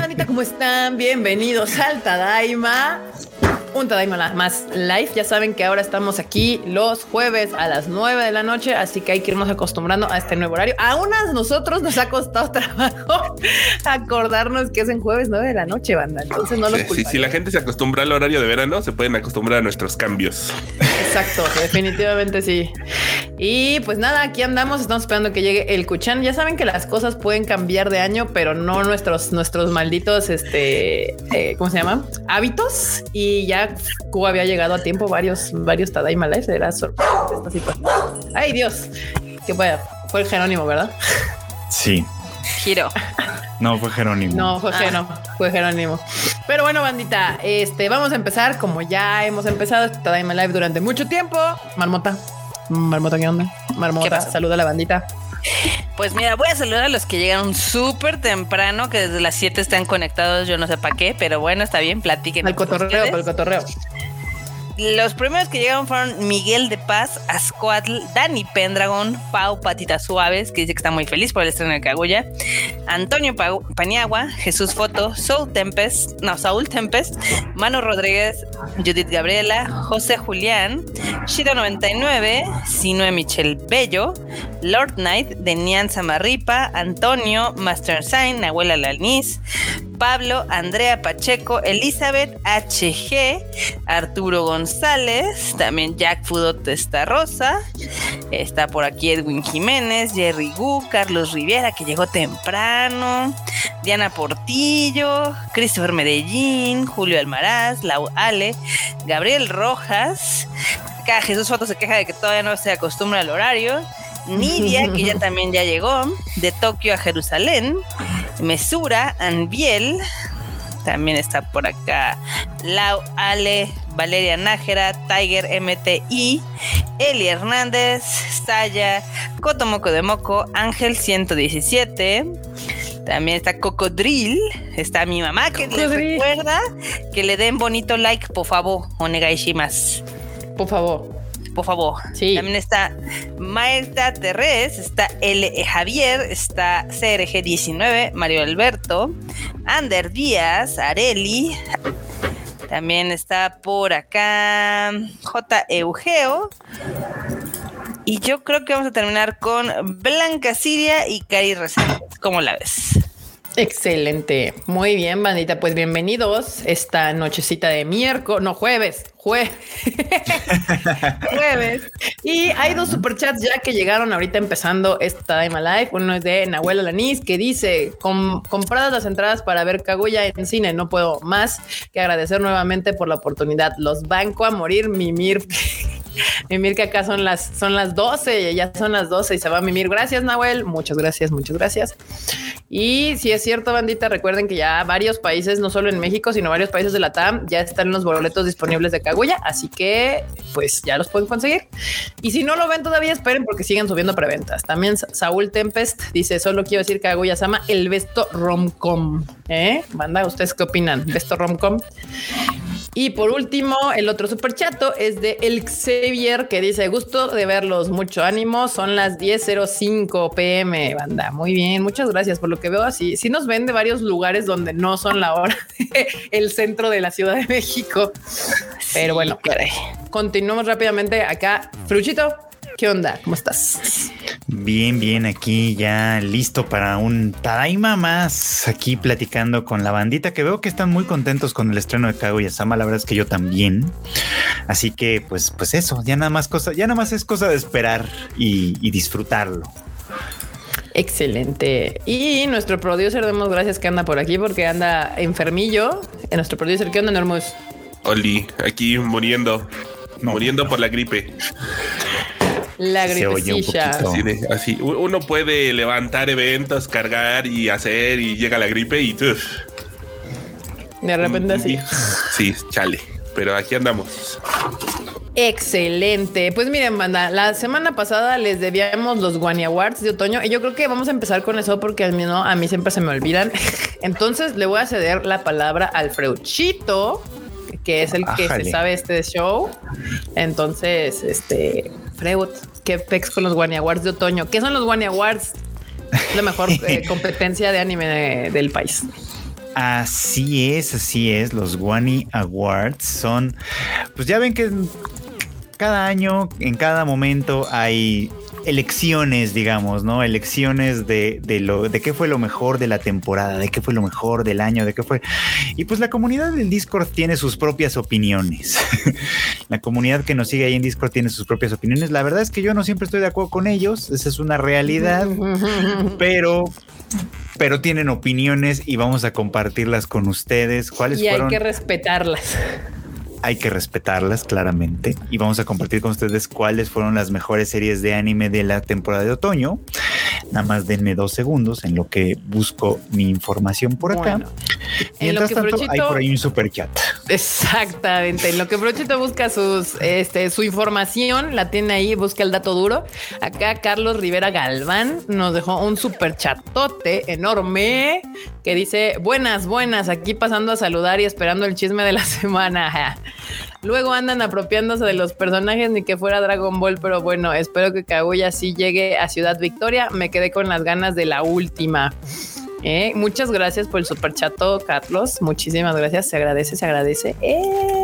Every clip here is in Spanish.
bandita, ¿cómo están? Bienvenidos al Tadaima un Tadaima más live. Ya saben que ahora estamos aquí los jueves a las 9 de la noche, así que hay que irnos acostumbrando a este nuevo horario. A unas nosotros nos ha costado trabajo acordarnos que es en jueves 9 de la noche, banda. Entonces no lo sí, Si la gente se acostumbra al horario de verano, se pueden acostumbrar a nuestros cambios. Exacto, definitivamente sí. Y pues nada, aquí andamos, estamos esperando que llegue el Kuchan. Ya saben que las cosas pueden cambiar de año, pero no nuestros, nuestros malditos, este, eh, ¿cómo se llama? Hábitos. Y ya Cuba había llegado a tiempo varios, varios Tadaima Live. Era sorprendente Ay, Dios. Que fue, fue el Jerónimo, ¿verdad? Sí. Giro. No, fue Jerónimo. No, fue, ah. fue Jerónimo. Pero bueno, bandita, este, vamos a empezar como ya hemos empezado este Tadaima Live durante mucho tiempo. Marmota. Marmota, ¿qué onda? Marmota, saluda a la bandita. Pues mira, voy a saludar a los que llegaron súper temprano, que desde las 7 están conectados, yo no sé para qué, pero bueno, está bien, platiquen. Al cotorreo, al cotorreo. Los primeros que llegaron fueron Miguel de Paz, Ascuatl, Dani Pendragon, Pau Patitas Suaves, que dice que está muy feliz por el estreno de Cagulla, Antonio Paniagua, Jesús Foto, Soul Tempest, no, Saúl Tempest, Manu Rodríguez, Judith Gabriela, José Julián, Shiro99, Sinue Michel Bello, Lord Knight, Denian Samarripa, Antonio, Master Sign, Nahuela Laniz, Pablo, Andrea Pacheco, Elizabeth HG, Arturo González, también Jack Fudot está Rosa, está por aquí Edwin Jiménez, Jerry Gu, Carlos Riviera, que llegó temprano, Diana Portillo, Christopher Medellín, Julio Almaraz, Lau Ale, Gabriel Rojas, acá Jesús Foto se queja de que todavía no se acostumbra al horario. Nidia, que ya también ya llegó, de Tokio a Jerusalén, Mesura, Anbiel, también está por acá Lau Ale, Valeria Nájera, Tiger MTI, Eli Hernández, Saya, Cotomoco de Moco, Ángel 117. También está Cocodril, está mi mamá que les recuerda que le den bonito like, por favor, onegaishimas. Por favor por favor. Sí. También está Maeta Terrés, está L. Javier, está CRG19, Mario Alberto, Ander Díaz, Areli. También está por acá J. Eugeo. Y yo creo que vamos a terminar con Blanca Siria y Cari Reséndez. ¿Cómo la ves? Excelente. Muy bien, bandita. Pues bienvenidos esta nochecita de miércoles, no jueves, jueves. jueves. Y hay dos superchats ya que llegaron ahorita empezando esta Time Live. Uno es de Nahuel Alaniz que dice: compradas las entradas para ver Kaguya en cine. No puedo más que agradecer nuevamente por la oportunidad. Los banco a morir, mimir. Mimir que acá son las son las 12, ya son las 12 y se va a mimir. Gracias, Nahuel. Muchas gracias, muchas gracias. Y si es cierto, bandita, recuerden que ya varios países, no solo en México, sino varios países de la TAM, ya están los boletos disponibles de Kaguya, así que pues ya los pueden conseguir. Y si no lo ven todavía, esperen porque siguen subiendo preventas. También Saúl Tempest dice, solo quiero decir Kaguya Sama, el besto romcom. ¿Eh? Banda, ¿ustedes qué opinan? ¿Besto romcom? Y por último, el otro super chato es de El Xavier que dice gusto de verlos, mucho ánimo, son las 10.05 pm, banda. Muy bien, muchas gracias por lo que veo así. Sí nos ven de varios lugares donde no son la hora, el centro de la Ciudad de México. Pero bueno, continuamos rápidamente acá. Fruchito. ¿Qué onda? ¿Cómo estás? Bien, bien, aquí ya listo para un Tadaima más, aquí platicando con la bandita que veo que están muy contentos con el estreno de Kaguya Sama, la verdad es que yo también. Así que pues pues eso, ya nada más cosa, ya nada más es cosa de esperar y, disfrutarlo. Excelente. Y nuestro producer, demos gracias que anda por aquí porque anda enfermillo. En nuestro producer, ¿qué onda, Nermus? Oli, aquí muriendo, muriendo por la gripe. La gripecilla. Así, así, uno puede levantar eventos, cargar y hacer y llega la gripe y de repente así. Sí, chale. Pero aquí andamos. Excelente. Pues miren, banda, la semana pasada les debíamos los Guani Awards de otoño y yo creo que vamos a empezar con eso porque a mí, no, a mí siempre se me olvidan. Entonces le voy a ceder la palabra al Freuchito, que es el que se sabe este show. Entonces, este, Freud, ¿qué pex con los Wani Awards de otoño? ¿Qué son los Wani Awards? La mejor eh, competencia de anime del país. Así es, así es. Los Wani Awards son, pues ya ven que cada año, en cada momento hay elecciones, digamos, ¿no? Elecciones de, de, lo, de qué fue lo mejor de la temporada, de qué fue lo mejor del año, de qué fue. Y pues la comunidad del Discord tiene sus propias opiniones. la comunidad que nos sigue ahí en Discord tiene sus propias opiniones. La verdad es que yo no siempre estoy de acuerdo con ellos, esa es una realidad, pero pero tienen opiniones y vamos a compartirlas con ustedes. ¿Cuáles y fueron? hay que respetarlas hay que respetarlas claramente y vamos a compartir con ustedes cuáles fueron las mejores series de anime de la temporada de otoño. Nada más denme dos segundos en lo que busco mi información por acá. Bueno, Mientras tanto, Brochito, hay por ahí un super chat. Exactamente. En lo que Brochito busca sus, este, su información, la tiene ahí, busca el dato duro. Acá Carlos Rivera Galván nos dejó un super chatote enorme que dice: Buenas, buenas, aquí pasando a saludar y esperando el chisme de la semana. Luego andan apropiándose de los personajes ni que fuera Dragon Ball, pero bueno, espero que Kaguya sí llegue a Ciudad Victoria. Me quedé con las ganas de la última. Eh, muchas gracias por el super chato, Carlos. Muchísimas gracias. Se agradece, se agradece. Eh,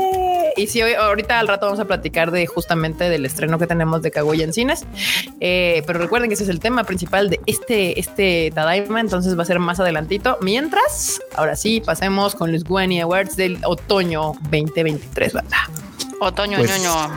y sí, ahorita al rato vamos a platicar de justamente del estreno que tenemos de Kaguya en cines. Eh, pero recuerden que ese es el tema principal de este, este Tadaima. Entonces va a ser más adelantito. Mientras, ahora sí, pasemos con los Guani Awards del otoño 2023, ¿verdad? Otoño, Pues, ñoño.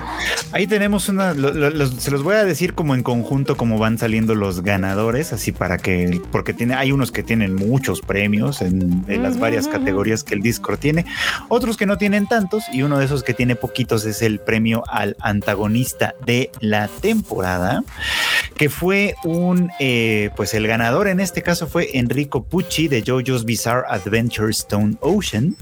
Ahí tenemos una, lo- lo- los- se los voy a decir como en conjunto como van saliendo los ganadores, así para que, porque tiene, hay unos que tienen muchos premios en, en las varias categorías que el Discord tiene, otros que no tienen tantos y uno de esos que tiene poquitos es el premio al antagonista de la temporada, que fue un, eh, pues el ganador en este caso fue Enrico Pucci de JoJo's Bizarre Adventure Stone Ocean,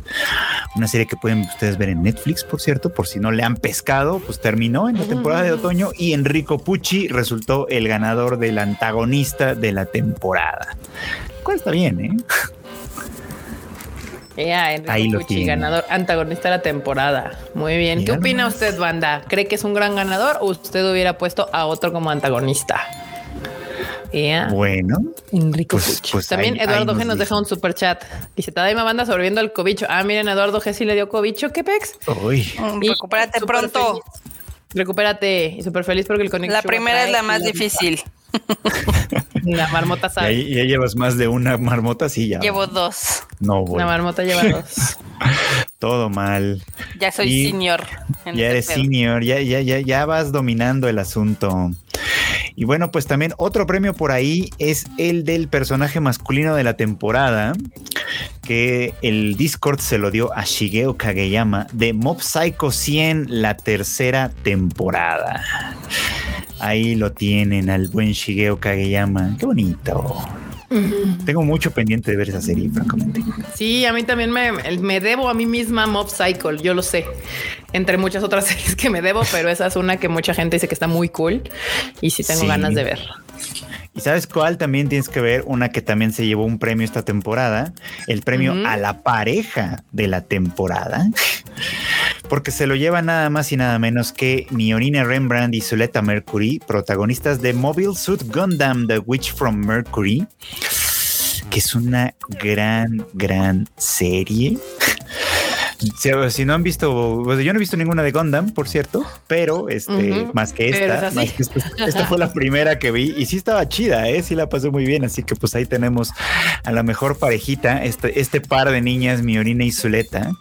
una serie que pueden ustedes ver en Netflix, por cierto, por si no le han pescado, pues terminó en la temporada de otoño y Enrico Pucci resultó el ganador del antagonista de la temporada. ¿Cuál está bien, eh? Enrico Ahí lo Pucci, tiene. ganador, antagonista de la temporada. Muy bien. ¿Qué opina usted, banda? ¿Cree que es un gran ganador o usted hubiera puesto a otro como antagonista? Bueno, Enrico pues- pues También ahí- Eduardo ahí G nos deja un super chat. Dice, Tadaima banda sobreviviendo al cobicho. Ah, miren, Eduardo G sí le dio cobicho. ¿Qué pex? uy, Mm, Y Recupérate pronto. feliz. Recupérate y súper feliz porque el conexión. La primera es la más difícil. La marmota sabe. ya llevas más de una marmota, sí, ya. Llevo dos. No, La bueno, marmota lleva dos. todo mal. Ya soy Y senior. en Ya este eres pedo. senior, ya, ya, ya, ya vas dominando el asunto. Y bueno, pues también otro premio por ahí es el del personaje masculino de la temporada, que el Discord se lo dio a Shigeo Kageyama de Mob Psycho 100, la tercera temporada. Ahí lo tienen al buen Shigeo Kageyama. Qué bonito. Tengo mucho pendiente de ver esa serie, francamente. Sí, a mí también me, me debo a mí misma Mob Cycle, yo lo sé. Entre muchas otras series que me debo, pero esa es una que mucha gente dice que está muy cool y sí tengo Sí. ganas de ver. ¿Y sabes cuál? También tienes que ver una que también se llevó un premio esta temporada, el premio a la pareja de la temporada, porque se lo lleva nada más y nada menos que Miorine Rembrandt y Zuleta Mercury, protagonistas de Mobile Suit Gundam, The Witch from Mercury, que es una gran, gran serie. Si, si no han visto, pues yo no he visto ninguna de Gundam, por cierto, pero este, más que esta, es más que esta, esta fue la primera que vi y sí estaba chida, ¿eh? sí la pasé muy bien, así que pues ahí tenemos a la mejor parejita, este, este par de niñas, Miorina y Zuleta,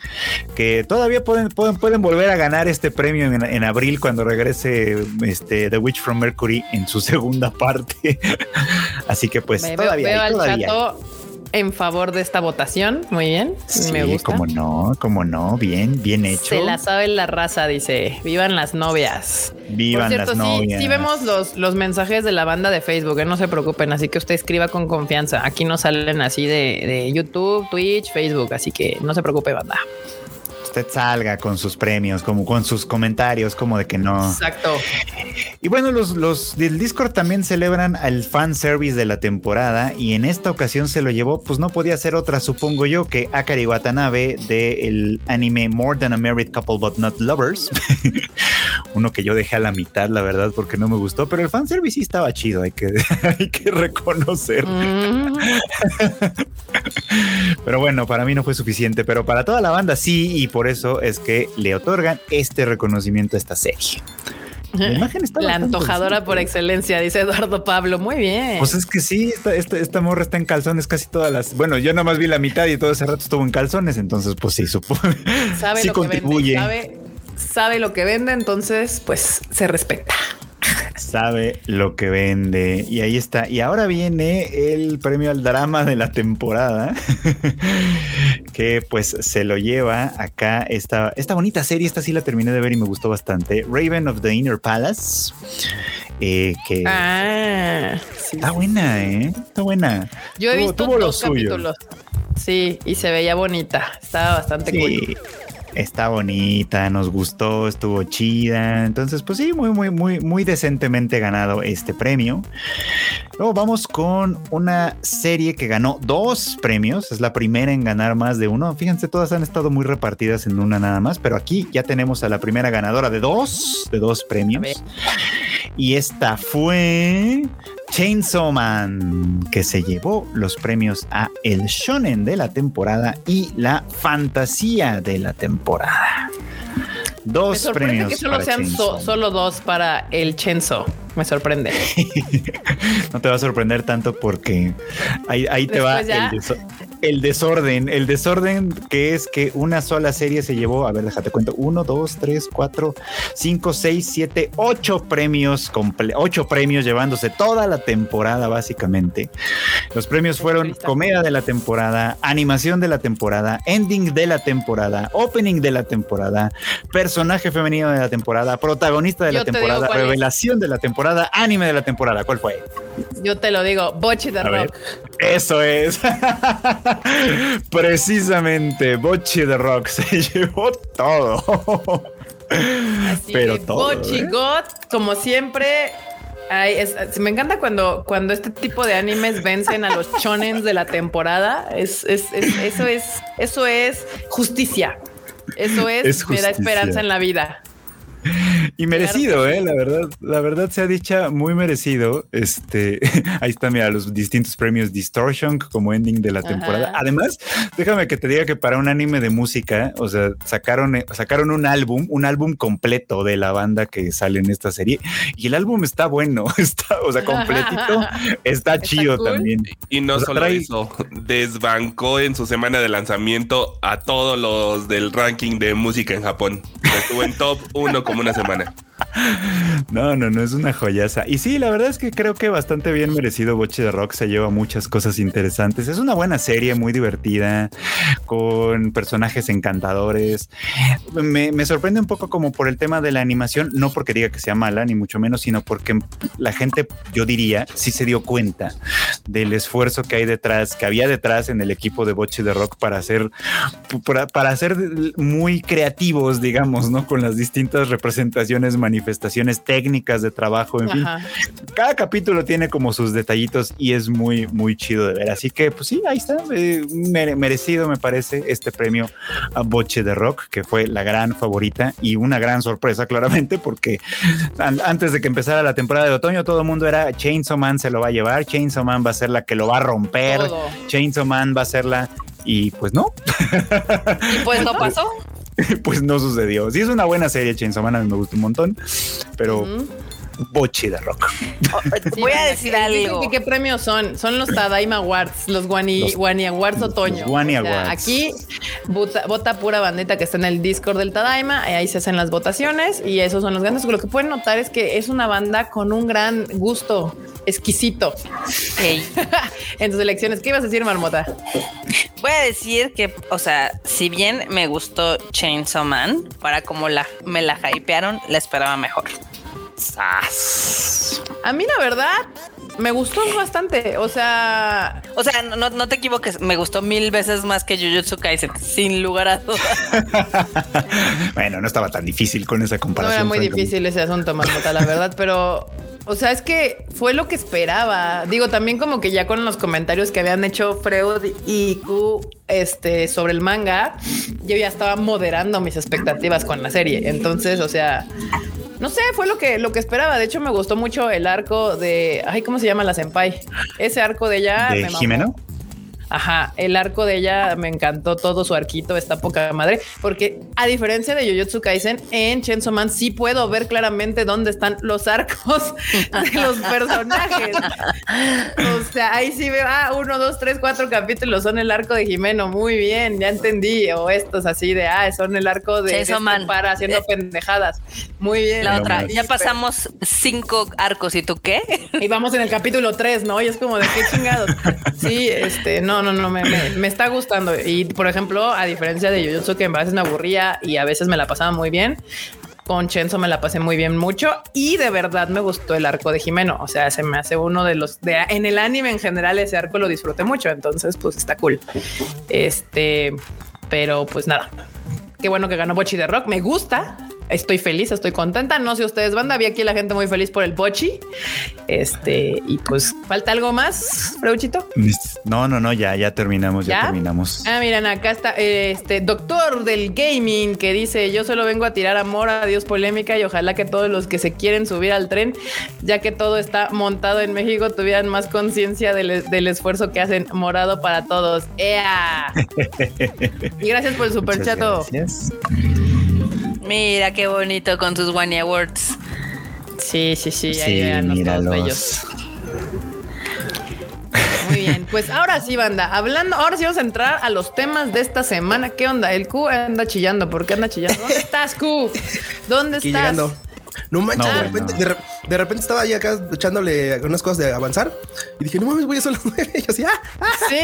que todavía pueden, pueden, pueden volver a ganar este premio en, en abril cuando regrese este, The Witch from Mercury en su segunda parte. así que pues Me todavía, veo hay, al todavía. chato en favor de esta votación. Muy bien. Sí, me gusta. como no, como no, bien, bien hecho. Se la sabe la raza, dice. Vivan las novias. Vivan Por cierto, las sí, novias. sí vemos los, los mensajes de la banda de Facebook, ¿eh? no se preocupen, así que usted escriba con confianza. Aquí no salen así de, de YouTube, Twitch, Facebook, así que no se preocupe, banda. Usted salga con sus premios, como con sus comentarios, como de que no. Exacto. Y bueno, los, los del Discord también celebran el fan service de la temporada y en esta ocasión se lo llevó, pues no podía ser otra, supongo yo, que Akari Watanabe del anime More Than a Married Couple But Not Lovers. Uno que yo dejé a la mitad, la verdad, porque no me gustó, pero el fan service sí estaba chido, hay que, hay que reconocer. Mm, Pero bueno, para mí no fue suficiente, pero para toda la banda sí, y por eso es que le otorgan este reconocimiento a esta serie. La imagen está La antojadora por excelencia, dice Eduardo Pablo. Muy bien. Pues es que sí, esta, esta, esta morra está en calzones casi todas las. Bueno, yo nada más vi la mitad y todo ese rato estuvo en calzones, entonces, pues sí, supongo. sabe sí lo que contribuye. vende, sabe, sabe lo que vende, entonces pues se respeta. Sabe lo que vende. Y ahí está. Y ahora viene el premio al drama de la temporada, que pues se lo lleva acá esta, esta bonita serie. Esta sí la terminé de ver y me gustó bastante. Raven of the Inner Palace. eh, que Ah, sí, está sí, buena, ¿eh? Está buena. Yo he Tuvo- visto tuvo dos capítulos. Sí, y se veía bonita. Estaba bastante cool. Está bonita, nos gustó, estuvo chida. Entonces, pues sí, muy, muy, muy, muy decentemente ganado este premio. Luego vamos con una serie que ganó dos premios. Es la primera en ganar más de uno. Fíjense, todas han estado muy repartidas en una nada más, pero aquí ya tenemos a la primera ganadora de dos, de dos premios. Y esta fue Chainsaw Man, que se llevó los premios a el shonen de la temporada y la fantasía de la temporada. Dos premios que solo para sean Chainsaw so- solo dos para el Chenzo. Me sorprende. No te va a sorprender tanto porque ahí, ahí te va ya. el, el desorden. El desorden que es que una sola serie se llevó, a ver, déjate cuento, uno, dos, tres, cuatro, cinco, seis, siete, ocho premios, comple- ocho premios llevándose toda la temporada básicamente. Los premios fueron comedia de la temporada, animación de la temporada, ending de la temporada, opening de la temporada, personaje femenino de la temporada, protagonista de Yo la temporada, es. revelación de la temporada, anime de la temporada. ¿Cuál fue? Yo te lo digo, Bochi de A ver. Rock. Eso es. Precisamente, Bochi de Rock se llevó todo. Así Pero que todo, Bochi ¿eh? God, como siempre. ay, es- me encanta cuando, cuando este tipo de animes vencen a los chonens de la temporada. Es, es- es- eso es, eso es justicia. Eso es, me da esperanza en la vida. Y merecido, Claro eh, la verdad, la verdad se ha dicha muy merecido. Este, ahí están, mira, los distintos premios Distortion como ending de la Ajá. temporada. Además, déjame que te diga que para un anime de música, o sea, sacaron, eh, sacaron un álbum, un álbum completo de la banda que sale en esta serie, y el álbum está bueno, está, o sea, completito, está chido cool. también. Y no O sea, solo trae- eso, desbancó en su semana de lanzamiento a todos los del ranking de música en Japón. Estuvo en top 1 una semana. No, no, no es una joyaza. Y sí, la verdad es que creo que bastante bien merecido Boche de Rock se lleva muchas cosas interesantes. Es una buena serie, muy divertida, con personajes encantadores. Me, sorprende un poco como por el tema de la animación, no porque diga que sea mala, ni mucho menos, sino porque la gente, yo diría, sí se dio cuenta del esfuerzo que hay detrás, que había detrás en el equipo de Boche de Rock para hacer, para, para ser muy creativos, digamos, ¿no? Con las distintas representaciones, manifestaciones técnicas de trabajo, en fin. Cada capítulo tiene como sus detallitos y es muy, muy chido de ver. Así que, pues sí, ahí está. eh, mere- merecido, me parece, este premio a Boche de Rock, que fue la gran favorita y una gran sorpresa, claramente, porque an- antes de que empezara la temporada de otoño, todo el mundo era Chainsaw Man se lo va a llevar, Chainsaw Man va a ser la que lo va a romper, Todo. Chainsaw Man va a ser la. Y pues no, Y pues no pasó. pues no sucedió. Sí, es una buena serie, Chainsaw Man, me gusta un montón, pero. Boche de Rock. Sí, Voy a decir algo. ¿Qué premios son? Son los Tadaima Awards, los Wani, Los- Wani Awards otoño. O sea, Awards. Aquí vota, vota pura bandita que está en el Discord del Tadaima, y ahí se hacen las votaciones y esos son los grandes. Lo que pueden notar es que es una banda con un gran gusto exquisito en sus elecciones. ¿Qué ibas a decir, Marmota? Voy a decir que, o sea, si bien me gustó Chainsaw Man, para como la, me la hypearon, la esperaba mejor. ¡Sas! A mí la verdad me gustó bastante. O sea, O sea, no, no te equivoques, me gustó mil veces más que Jujutsu Kaisen, sin lugar a dudas. bueno, no estaba tan difícil con esa no comparación. era muy francamente. difícil ese asunto, Marmota, la verdad, pero o sea, es que fue lo que esperaba. Digo, también como que ya con los comentarios que habían hecho Freud y Q este, sobre el manga, yo ya estaba moderando mis expectativas con la serie. Entonces, o sea, no sé, fue lo que, lo que esperaba. De hecho, me gustó mucho el arco de, ay, ¿cómo se llama la senpai? Ese arco de ella. ¿De me mamó. Ajá, el arco de ella me encantó todo su arquito, está poca madre, porque a diferencia de Jujutsu Kaisen, en Chainsaw Man sí puedo ver claramente dónde están los arcos de los personajes. O sea, ahí sí veo, ah, uno, dos, tres, cuatro capítulos son el arco de Jimeno, muy bien, ya entendí, o estos así de, ah, son el arco de Chainsaw este Man. para haciendo pendejadas, muy bien. La otra, ya pasamos cinco arcos, ¿y tú qué? Y vamos en el capítulo 3, ¿no? Y es como de qué chingados. Sí, este, no, no, no, me, me, me está gustando. Y por ejemplo, a diferencia de Jujutsu, que a veces me aburría y a veces me la pasaba muy bien, con Chenzo me la pasé muy bien mucho y de verdad me gustó el arco de Jimeno. O sea, se me hace uno de los de en el anime en general ese arco lo disfruté mucho. Entonces, pues está cool. Este, pero pues nada. Qué bueno que ganó Bochi de Rock. Me gusta. Estoy feliz, estoy contenta. No sé ustedes, banda. Vi aquí la gente muy feliz por el Bochi. Este, y pues falta algo más, Freuchito. No, no, no, ya, ya terminamos, ya, ¿Ya? terminamos. Ah, miren, acá está este doctor del gaming que dice: Yo solo vengo a tirar amor, adiós polémica y ojalá que todos los que se quieren subir al tren, ya que todo está montado en México, tuvieran más conciencia del, del esfuerzo que hacen morado para todos. ¡Ea! y gracias por el super Muchas chato. gracias. Mira qué bonito con tus Wanya Awards. Sí, sí, sí, ahí Sí, vean los bellos. Muy bien, pues ahora sí, banda, hablando, ahora sí vamos a entrar a los temas de esta semana. ¿Qué onda? El Q anda chillando, ¿por qué anda chillando? ¿Dónde estás, Q? ¿Dónde Aquí estás? llegando. No manches, No, de, repente, de, re- de repente estaba ahí acá echándole unas cosas de avanzar y dije, no mames, voy a son las nueve. Y yo así, ah, ah, Sí.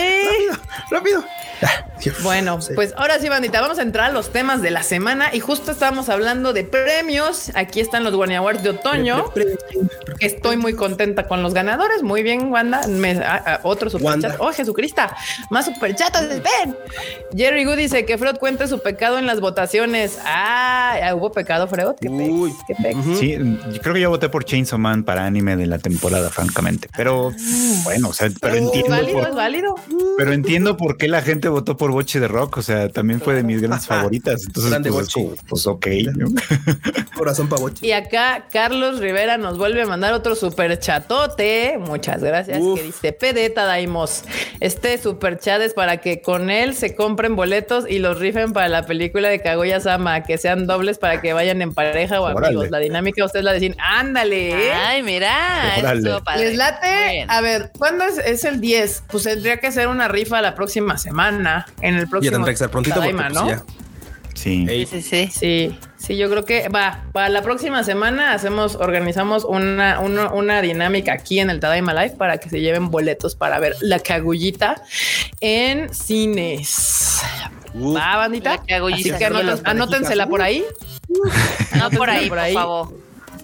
rápido, rápido. Ah, Bueno, sí. pues ahora sí, bandita, vamos a entrar a los temas de la semana y justo estábamos hablando de premios. Aquí están los Warner Awards de otoño. Estoy muy contenta con los ganadores. Muy bien, Wanda. Me- a- a- otro superchat. Oh, Jesucristo. Más superchatos. Ven. Jerry Good dice que Freud cuente su pecado en las votaciones. Ah, ¿ya ¿hubo pecado, Freud? ¿Qué pex? Uy. ¿Qué pex? Sí, yo creo que yo voté por Chainsaw Man para anime de la temporada, francamente. Pero bueno, o sea, pero ¿Es entiendo, válido? por, ¿Es válido? pero entiendo por qué la gente votó por Boche de Rock. O sea, también fue de mis grandes favoritas. Entonces, Grande pues, es Bochi. como, pues ok. Corazón pavoche. Y acá Carlos Rivera nos vuelve a mandar otro super chatote. Muchas gracias. Uf. Que dice Pedeta Daimos. Este super chat es para que con él se compren boletos y los rifen para la película de Kaguya Sama, que sean dobles para que vayan en pareja o Órale. amigos. La dinámica ustedes la decían, ándale. ¿eh? Ay, mira, eso padre. ¿Les late? A ver, ¿cuándo es, es el 10? Pues tendría que ser una rifa la próxima semana. En el Ya próximo. tendrá que estar prontito porque Tadaima, pues, ¿no? ya. Sí, sí, sí. Sí, sí, yo creo que va, para la próxima semana hacemos, organizamos una, una, una dinámica aquí en el Tadaima Live para que se lleven boletos para ver la cagullita en cines. Uf, Va, bandita. La cagullita. Así que anótensela por ahí. No por ahí, por por, ahí. favor.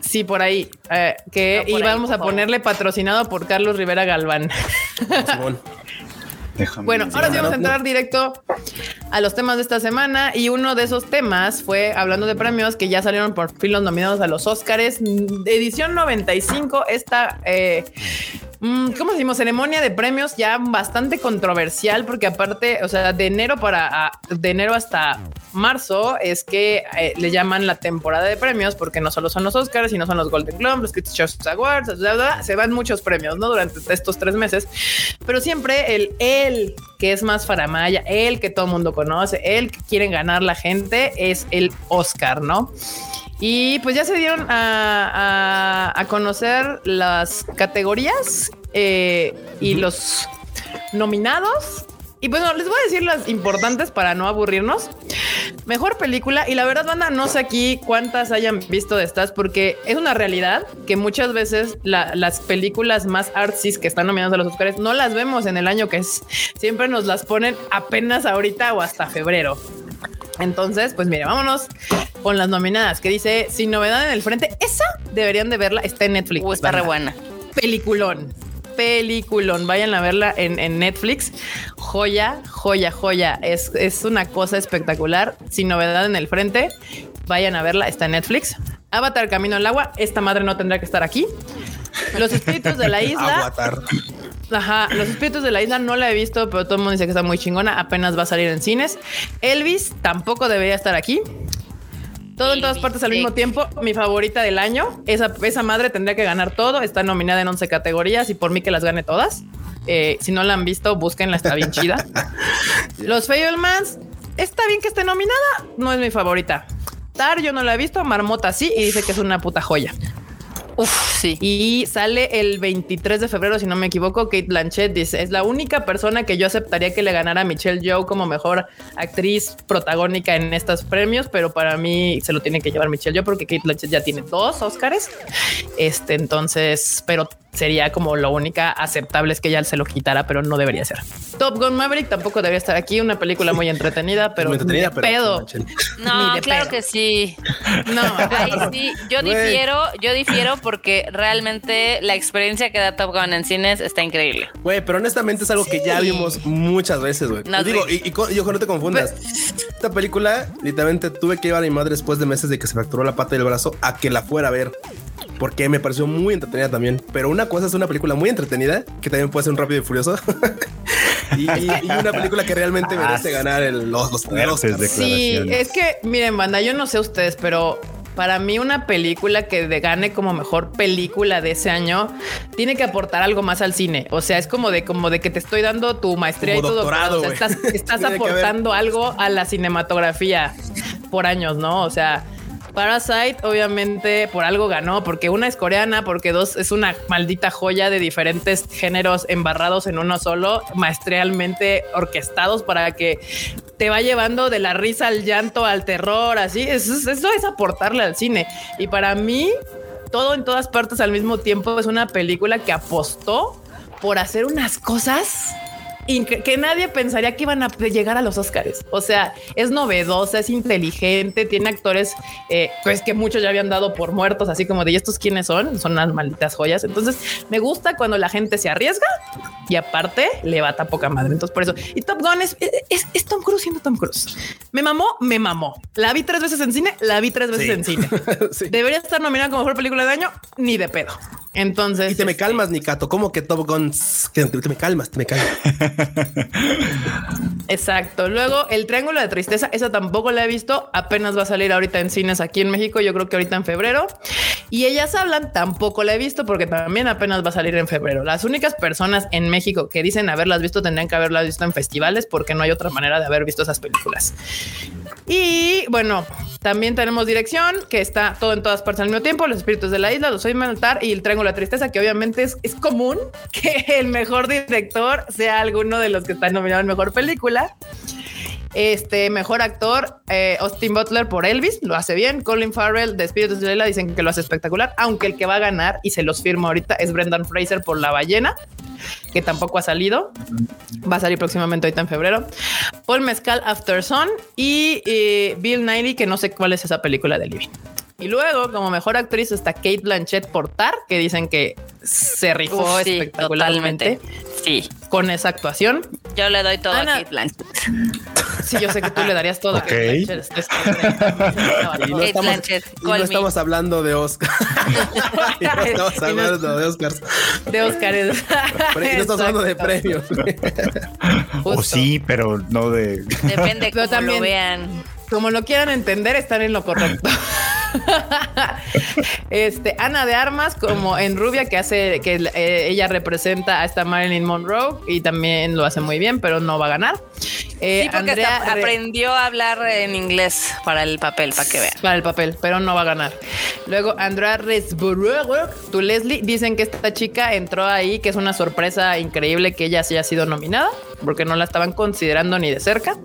Sí, por ahí. Eh, que No, por y ahí, vamos por a favor. ponerle patrocinado por Carlos Rivera Galván. Déjame Bueno, ahora sí vamos a entrar directo a los temas de esta semana y uno de esos temas fue hablando de premios que ya salieron por fin los nominados a los Oscars. Mm, Edición 95, esta, eh, ¿cómo decimos? Ceremonia de premios ya bastante controversial porque aparte, o sea, de enero para de enero hasta marzo es que eh, le llaman la temporada de premios porque no solo son los Oscars, sino son los Golden Globes, los Critics' Awards, bla, bla, se van muchos premios, ¿no? Durante estos tres meses, pero siempre el él que es más faramaya, el que todo el mundo conoce, el que quieren ganar la gente es el Oscar, ¿no? Y pues ya se dieron a, a- a conocer las categorías eh, y los nominados. Y bueno, les voy a decir las importantes para no aburrirnos. Mejor película. Y la verdad, banda, no sé aquí cuántas hayan visto de estas, porque es una realidad que muchas veces la- las películas más artsy que están nominadas a los Oscars no las vemos en el año que es. Siempre nos las ponen apenas ahorita o hasta febrero. Entonces, pues mire, vámonos con las nominadas que dice sin novedad en el frente. Esa deberían de verla. Está en Netflix. Uh, está re buena. peliculón. Peliculón. Vayan a verla en, en Netflix. Joya, joya, joya. Es, es una cosa espectacular. Sin novedad en el frente. Vayan a verla. Está en Netflix. Avatar Camino al Agua. Esta madre no tendrá que estar aquí. Los espíritus de la isla. Avatar. Ajá, los espíritus de la isla no la he visto, pero todo el mundo dice que está muy chingona. Apenas va a salir en cines. Elvis tampoco debería estar aquí. Todo en todas partes al mismo tiempo. Mi favorita del año. Esa, esa madre tendría que ganar todo. Está nominada en 11 categorías y por mí que las gane todas. Eh, si no la han visto, búsquenla, está bien chida. Los Fablemans, está bien que esté nominada. No es mi favorita. Tar, yo no la he visto. Marmota sí y dice que es una puta joya. Uf, sí. Y sale el 23 de febrero, si no me equivoco. Kate Blanchett dice: Es la única persona que yo aceptaría que le ganara a Michelle Yeoh como mejor actriz protagónica en estos premios, pero para mí se lo tiene que llevar Michelle Yeoh porque Kate Blanchett ya tiene dos Oscars. Este, entonces, pero sería como lo única aceptable es que ella se lo quitara, pero no debería ser. Top Gun Maverick tampoco debería estar aquí. Una película muy entretenida, pero Muy entretenida, de pero pedo. No, Ni de claro pedo. que sí. No, Ahí sí, yo difiero, yo difiero porque realmente la experiencia que da Top Gun en cines está increíble. Güey, pero honestamente es algo que ya vimos muchas veces, güey. No, Digo, y ojo, no te confundas. Esta película, literalmente tuve que llevar a mi madre después de meses de que se fracturó la pata y el brazo a que la fuera a ver. Porque me pareció muy entretenida también. Pero una cosa es una película muy entretenida, que también puede ser un rápido y furioso. y, y una película que realmente merece ganar el- los, los, Sí, es que miren, banda, yo no sé ustedes, pero para mí una película que de- gane como mejor película de ese año tiene que aportar algo más al cine. O sea, es como de como de que te estoy dando tu maestría Como y tu doctorado, doctorado. O sea, estás, aportando algo a la cinematografía por años, ¿no? O sea, Parasite obviamente por algo ganó, porque una es coreana, porque dos es una maldita joya de diferentes géneros embarrados en uno solo, maestralmente orquestados para que te va llevando de la risa al llanto, al terror, así. Eso, es- eso es aportarle al cine. Y para mí, todo en todas partes al mismo tiempo es una película que apostó por hacer unas cosas que nadie pensaría que iban a llegar a los Oscars. O sea, es novedosa, es inteligente, tiene actores eh, pues que muchos ya habían dado por muertos, así como de "¿Y estos quiénes son, son unas malditas joyas. Entonces me gusta cuando la gente se arriesga y aparte le bata poca madre. Entonces por eso y Top Gun es, es, es Tom Cruise siendo Tom Cruise. Me mamó, me mamó. La vi tres veces en cine, la vi tres veces Sí. en cine. Sí. Debería estar nominada como mejor película de año, ni de pedo. Entonces Y te me este, calmas, Nikato. ¿Cómo que Top Gun? Que te, te me calmas, te me calmas. Exacto. Luego el Triángulo de Tristeza, esa tampoco la he visto. Apenas va a salir ahorita en cines aquí en México. Yo creo que ahorita en febrero. Y ellas hablan, tampoco la he visto porque también apenas va a salir en febrero. Las únicas personas en México que dicen haberlas visto tendrían que haberlas visto en festivales porque no hay otra manera de haber visto esas películas. Y bueno, también tenemos dirección que está todo en todas partes al mismo tiempo. Los espíritus de la isla, los soy mental y el triángulo de tristeza, que obviamente es, es común que el mejor director sea alguno de los que están nominados en mejor película. Este mejor actor, eh, Austin Butler por Elvis, lo hace bien. Colin Farrell de Espíritus de la Isla dicen que lo hace espectacular, aunque el que va a ganar y se los firmo ahorita es Brendan Fraser por La Ballena, que tampoco ha salido. Va a salir próximamente ahorita en febrero. Paul Mezcal After Sun y eh, Bill Nighy, que no sé cuál es esa película de Living. Y luego, como mejor actriz, está Kate Blanchett por Tar, que dicen que se rifó Uf, sí, espectacularmente totalmente. Sí, con esa actuación. yo le doy todo Ana- a Kate Blanchett. Sí, yo sé que tú le darías todo. a. Kate Blanchett. Es- Y no Kate estamos, Blanchett, y no estamos hablando de Oscar. y no estamos hablando de Oscars. de Oscars. Pero no estamos hablando de premios. O sí, pero no de. Depende Pero cómo también- lo vean. Como lo quieran entender, están en lo correcto. este Ana de Armas, como en Rubia, que hace que eh, ella representa a esta Marilyn Monroe y también lo hace muy bien, pero no va a ganar. Eh, Sí, porque Andrea hasta aprendió a hablar en inglés para el papel, para que vean. para el papel, pero no va a ganar. Luego Andrea Riseborough, tu Leslie, dicen que esta chica entró ahí, que es una sorpresa increíble que ella sí haya sido nominada, porque no la estaban considerando ni de cerca.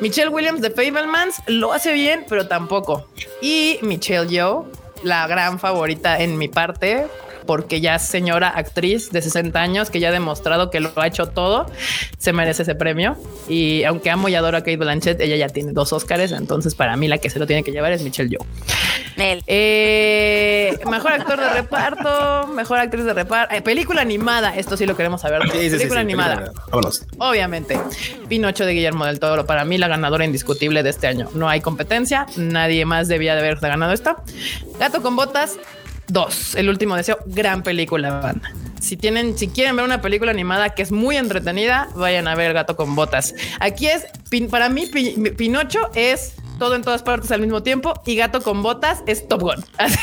Michelle Williams de Fablemans lo hace bien, pero tampoco. Y Michelle Yeoh, la gran favorita en mi parte, porque ya es señora actriz de 60 años que ya ha demostrado que lo ha hecho todo, se merece ese premio. Y aunque amo y adoro a Kate Blanchett, ella ya tiene dos Oscars, entonces para mí la que se lo tiene que llevar es Michelle Yeoh. Eh, mejor actor de reparto, mejor actriz de reparto, eh, película animada. Esto sí lo queremos saber. Sí, sí, sí, película sí, animada. película. Vámonos. Obviamente, Pinocho de Guillermo del Toro, para mí la ganadora indiscutible de este año. No hay competencia, nadie más debía de haber ganado esta. Gato con botas, dos. El último deseo, gran película, banda. Si tienen, si quieren ver una película animada que es muy entretenida, vayan a ver Gato con botas. Aquí es, para mí, Pi- Pinocho es todo en todas partes al mismo tiempo y Gato con botas es Top Gun. Así-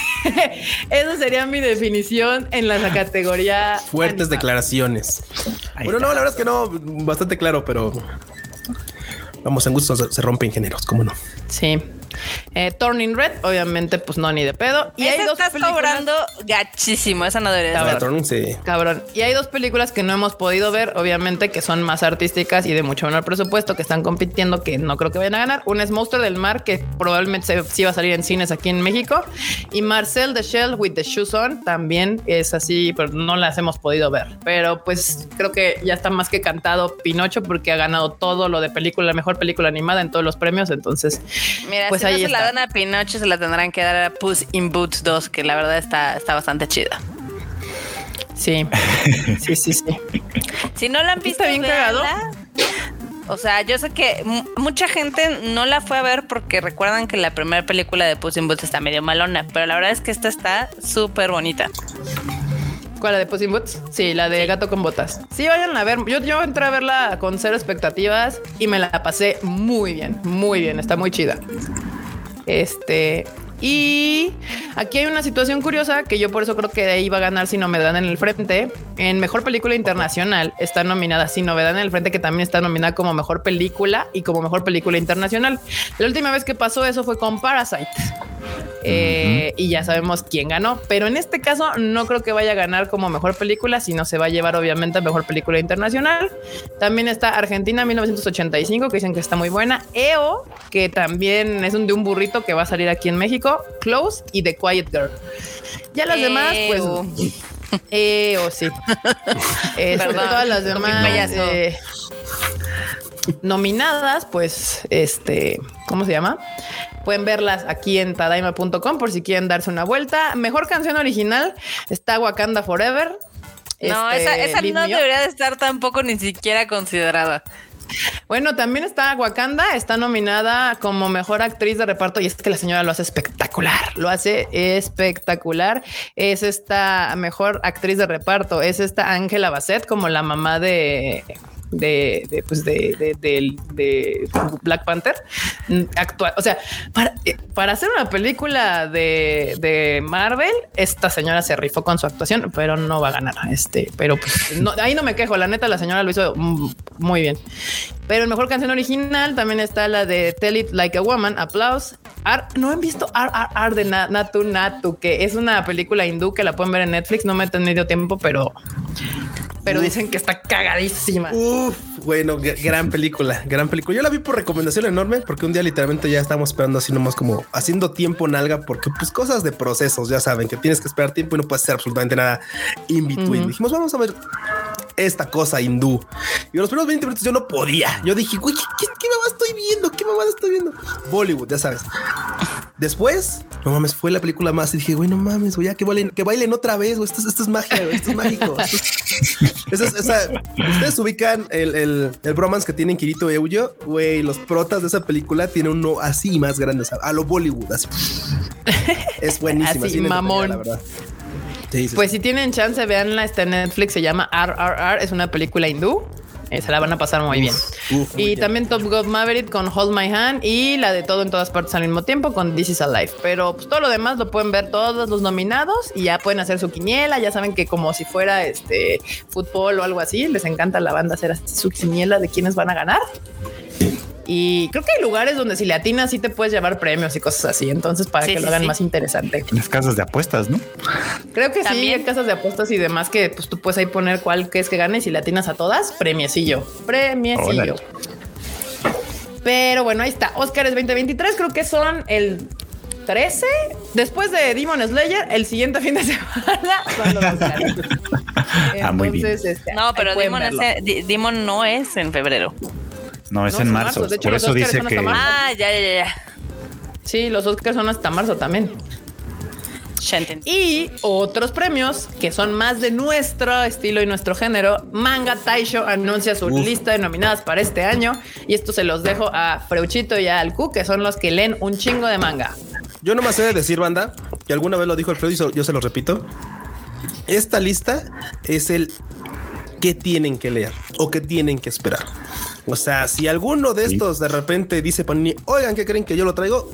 Esa sería mi definición en la categoría Fuertes animada. declaraciones. Ahí bueno, está. no, la verdad es que no, bastante claro, pero vamos, en gusto se, se rompen géneros, ¿cómo no? Sí. Eh, Turning Red, obviamente, pues no, ni de pedo. Y hay dos estás películas. cobrando gachísimo. Esa no debería Cabrón. Saturn, sí. Cabrón. Y hay dos películas que no hemos podido ver, obviamente, que son más artísticas y de mucho menor presupuesto, que están compitiendo, que no creo que vayan a ganar. Una es Monster del Mar, que probablemente sí va a salir en cines aquí en México. Y Marcel the Shell with the Shoes On también es así, pero no las hemos podido ver. Pero pues creo que ya está más que cantado Pinocho porque ha ganado todo lo de película, la mejor película animada en todos los premios. Entonces, Mira, pues si ahí no se la está. dan a Pinocho, se la tendrán que dar a Puss in Boots 2, que la verdad está, está bastante chida. sí, sí, sí, sí. Si no la han visto, está bien cagado. O sea, yo sé que mu- mucha gente no la fue a ver porque recuerdan que la primera película de Puss in Boots está medio malona, pero la verdad es que esta está súper bonita. ¿Cuál la de Puss in Boots? Sí, la de Gato con Botas. Sí, vayan a ver. Yo, yo entré a verla con cero expectativas y me la pasé muy bien, muy bien. Está muy chida. Este. Y aquí hay una situación curiosa que yo por eso creo que de ahí va a ganar Si Novedad en el Frente. En Mejor Película Internacional está nominada Si Novedad en el Frente, que también está nominada como Mejor Película y como Mejor Película Internacional. La última vez que pasó eso fue con Parasite. Eh, y ya sabemos quién ganó, pero en este caso no creo que vaya a ganar como mejor película, sino se va a llevar obviamente a mejor película internacional. También está Argentina 1985, que dicen que está muy buena. EO, que también es un de un burrito que va a salir aquí en México. Close y The Quiet Girl. Ya las demás, pues. Ew. EO, sí. Este, todas las demás. eh, nominadas, pues, este, ¿cómo se llama? Pueden verlas aquí en tadaima.com por si quieren darse una vuelta. Mejor canción original está Wakanda Forever. No, Este, esa, no debería de estar tampoco ni siquiera considerada. Bueno, también está Wakanda, está nominada como mejor actriz de reparto y es que la señora lo hace espectacular, lo hace espectacular. Es esta mejor actriz de reparto, es esta Ángela Bassett como la mamá de de, de, pues de, de, Black Panther actual. O sea, para, eh, para hacer una película de, Marvel, esta señora se rifó con su actuación, pero no va a ganar. Este, pero pues, no, ahí no me quejo. La neta, la señora lo hizo mm, muy bien. Pero en mejor canción original también está la de Tell It Like a Woman, Aplaus. Ar- no han visto Ar de Na- Natu Natu, que es una película hindú que la pueden ver en Netflix. No me he tenido tiempo, pero, pero dicen que está cagadísima. Uf, bueno, gran película, gran película. Yo la vi por recomendación enorme porque un día literalmente ya estamos esperando así nomás como haciendo tiempo nalga porque pues cosas de procesos, ya saben que tienes que esperar tiempo y no puedes hacer absolutamente nada in between. Ujú. Dijimos, vamos a ver esta cosa hindú. Y los primeros 20 minutos yo no podía. Yo dije, güey, ¿qué, qué, qué mamá estoy viendo? ¿Qué mamá estoy viendo? Bollywood, ya sabes. Después, no mames, fue la película más y dije, güey, no mames, güey, ya que bailen, que bailen otra vez, güey, esto, es- esto es magia, güey, esto es mágico. Esto es- Esa es- esa- ustedes ubican el, el, el bromance que tienen Kirito y Euyo, güey, los protas de esa película tienen uno así más grande, o sea, a lo Bollywood, así. Es buenísima. Así, mamón. entretenía, la verdad. Sí, sí, Pues sí. si tienen chance, veanla, está en Netflix, se llama RRR, es una película hindú. Eh, se la van a pasar muy bien. Uf, y también Top Gun Maverick con Hold My Hand y la de todo en todas partes al mismo tiempo con This Is Alive. Pero pues, todo lo demás lo pueden ver todos los nominados y ya pueden hacer su quiniela. Ya saben que como si fuera este fútbol o algo así, les encanta a la banda hacer su quiniela de quiénes van a ganar. Y creo que hay lugares donde si le atinas sí te puedes llevar premios y cosas así. Entonces para Sí, que sí, lo hagan sí. más interesante. Las casas de apuestas, ¿no? Creo que sí, También. hay casas de apuestas y demás que pues tú puedes ahí poner cuál que es que gane y si le atinas a todas, premiecillo, premiecillo. Pero bueno, ahí está. Oscars 2023, creo que son el 13. Después de Demon Slayer, el siguiente fin de semana son los Oscars. Ah, muy bien. Entonces, este, No, pero Demon, verlo. es- Di- Demon no es en febrero. No, es No, en marzo. marzo. De hecho, Por los eso dice que. Ah, ya, ya, ya. Sí, los Oscars son hasta marzo también. Y otros premios que son más de nuestro estilo y nuestro género. Manga Taisho anuncia su lista de nominadas para este año. Y esto se los dejo a Freuchito y a Alcu, que son los que leen un chingo de manga. Yo nomás he de decir, banda, que alguna vez lo dijo Alfredo y yo se lo repito. Esta lista es el que tienen que leer o que tienen que esperar. O sea, si alguno de estos de repente dice Panini, oigan, ¿qué creen que yo lo traigo?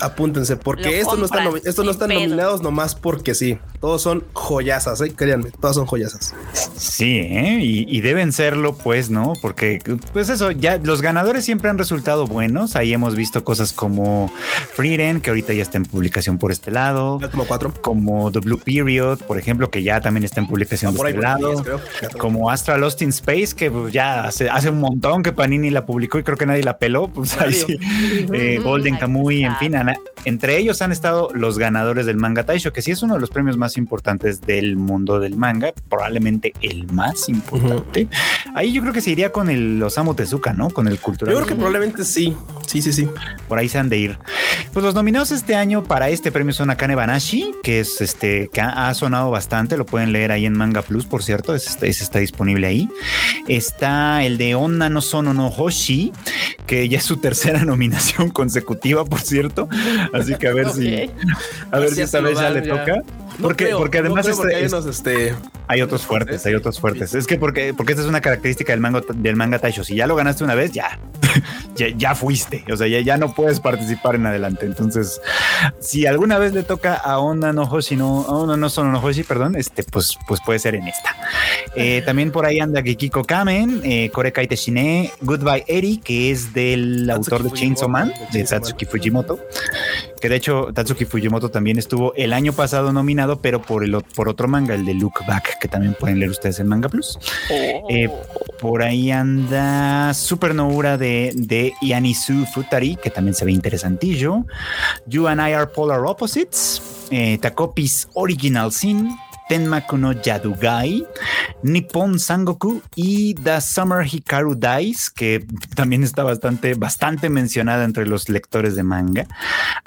Apúntense, porque estos no están, estos no están nominados nomás porque sí. Todos son joyazas, ¿eh? créanme, todas son joyazas. Sí, ¿eh? y, y deben serlo, pues, ¿no? Porque, pues eso, ya los ganadores siempre han resultado buenos. Ahí hemos visto cosas como Freeden, que ahorita ya está en publicación por este lado, Ya como cuatro. como The Blue Period, por ejemplo, que ya también está en publicación Por de ahí, este por lado. creo. Como Astral Lost in Space, que pues, ya hace, hace un montón que Panini la publicó y creo que nadie la peló. Pues ahí sí. Eh, Golden Ay, Kamuy, en fin, ana- entre ellos han estado los ganadores del Manga Taisho, que sí es uno de los premios más importantes del mundo del manga, probablemente el más importante. Ahí yo creo que se iría con el Osamu Tezuka, ¿no? Con el cultural. Yo creo que probablemente sí. Sí, sí, sí. por ahí se han de ir. Pues los nominados este año para este premio son Akane Banashi, que es este que ha, sonado bastante, lo pueden leer ahí en Manga Plus, por cierto, ese, está- ese está disponible ahí. Está el de Onna no Sono no Hoshi, que ya es su tercera nominación consecutiva, por cierto. Así que a ver si a ver si esta vez ya le ya. toca. No Porque, creo, porque no además creo este- hay unos, este, hay otros fuertes, hay otros fuertes. Es que porque, porque esta es una característica del manga, del manga Taisho. Si ya lo ganaste una vez, ya, ya, ya fuiste. O sea, ya, ya no puedes participar en adelante. Entonces, si alguna vez le toca a Onda no Hoshi, no, a Onda no Sono no Hoshi, perdón, este, pues, pues puede ser en esta. Eh, también por ahí anda Gekiko Kamen, eh, Kore Kaite Shine, Goodbye Eri, que es del autor de Chainsaw Man, de. Tatsuki Fujimoto. Que de hecho, Tatsuki Fujimoto también estuvo el año pasado nominado, pero por, el, por otro manga, el de Look Back, que también pueden leer ustedes en Manga Plus. Eh, por ahí anda Supernoura de, de Yanisu Futari, que también se ve interesantillo. You and I are Polar Opposites. eh, Takopis Original Sin. Tenmaku no Yadugai, Nippon Sangoku y The Summer Hikaru Dice, que también está bastante, bastante mencionada entre los lectores de manga.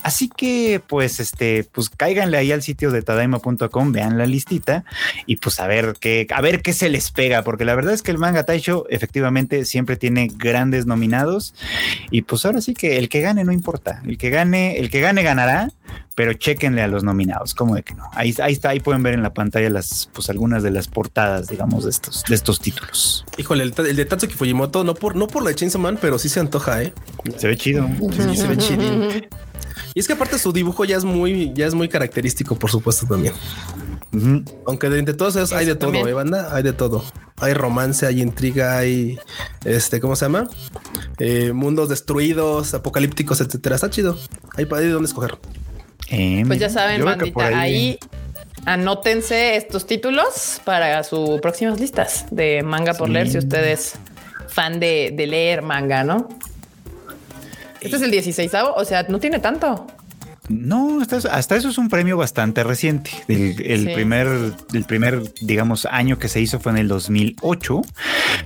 Así que, pues, este, pues cáiganle ahí al sitio de tadaima.com, vean la listita y pues a ver qué, a ver qué se les pega, porque la verdad es que el manga Taisho efectivamente siempre tiene grandes nominados y pues ahora sí que el que gane no importa, el que gane, el que gane ganará, pero chequenle a los nominados, como de que no. Ahí, ahí está, ahí pueden ver en la pantalla las, pues algunas de las portadas, digamos, de estos, de estos títulos. Híjole, el, el de Tatsuki Fujimoto, no por, no por la de Chainsaw Man, pero sí se antoja, ¿eh? Se ve chido. Sí, se ve chidín. Y es que aparte su dibujo ya es muy, ya es muy característico, por supuesto, también. Aunque de entre todos esos hay de todo. ¿eh, banda? Hay de todo. Hay romance, hay intriga, hay este, ¿cómo se llama? Eh, mundos destruidos, apocalípticos, etcétera. Está chido. Hay para de dónde escoger. Eh, Pues ya saben, bandita, ahí anótense estos títulos para sus próximas listas de manga por Sí. leer si ustedes fan de, de leer manga, ¿no? Este es el 16 o sea, no tiene tanto. No, hasta eso, hasta eso es un premio bastante reciente. El, el Sí. primer, el primer, digamos, año que se hizo fue en el 2008.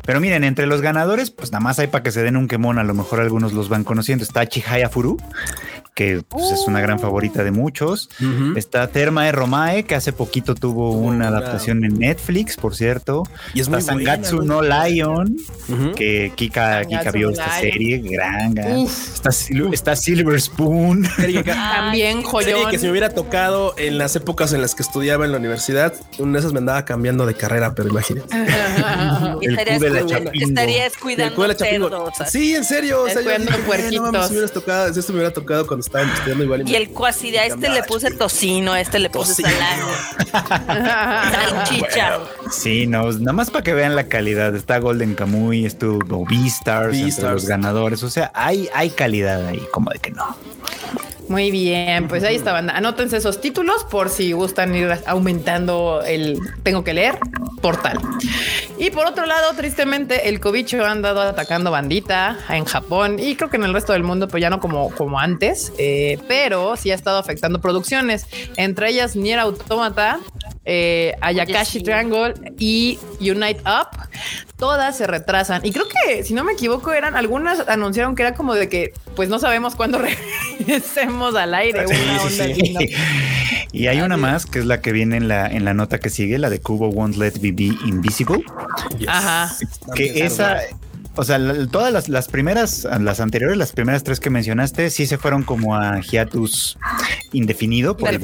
Pero miren, entre los ganadores, pues nada más hay para que se den un quemón. A lo mejor algunos los van conociendo. Está Chihaya Furu, que pues, es una gran favorita de muchos. Está Termae Romae, que hace poquito tuvo una una- adaptación en Netflix, por cierto. Y es Está muy buena, Sangatsu ¿no? no Lion, que Kika, Kika vio esta Lion. serie, gran, gran. Está, está Silver Spoon. Serie que- También serie joyón. que si me hubiera tocado en las épocas en las que estudiaba en la universidad, una de esas me andaba cambiando de carrera, pero imagínense. El estarías, Q de la cuidando- estarías de cerdos. Sí, en serio. O sea, yo Cuidando dije, "Eh, no mames, si me hubieras tocado, si esto me hubiera tocado cuando estaba estudiando igual. Y el cuasi de a este le puse tocino, a este le puse salami, salchicha. Sí, no, nada más para que vean la calidad. Está Golden Kamuy, estuvo Beastars, entre Beastars. los ganadores. O sea, hay, hay calidad ahí, como de que no. Muy bien, pues ahí está, banda. Anótense esos títulos por si gustan ir aumentando el tengo que leer portal. Y por otro lado, tristemente, el cobicho ha andado atacando bandita en Japón y creo que en el resto del mundo, pues ya no como, como antes, eh, pero sí ha estado afectando producciones, entre ellas Nier Automata, eh, Ayakashi sí. Triangle y Unite Up. Todas se retrasan y creo que si no me equivoco eran algunas anunciaron que era como de que pues no sabemos cuándo agradecemos al aire. Sí, una sí, onda sí. Y hay una más que es la que viene en la, en la nota que sigue, la de Kubo Won't Let Me Be Invisible. Yes. Ajá. También que esa, o sea, la- todas las, las primeras, las anteriores, las primeras tres que mencionaste, sí se fueron como a hiatus indefinido por el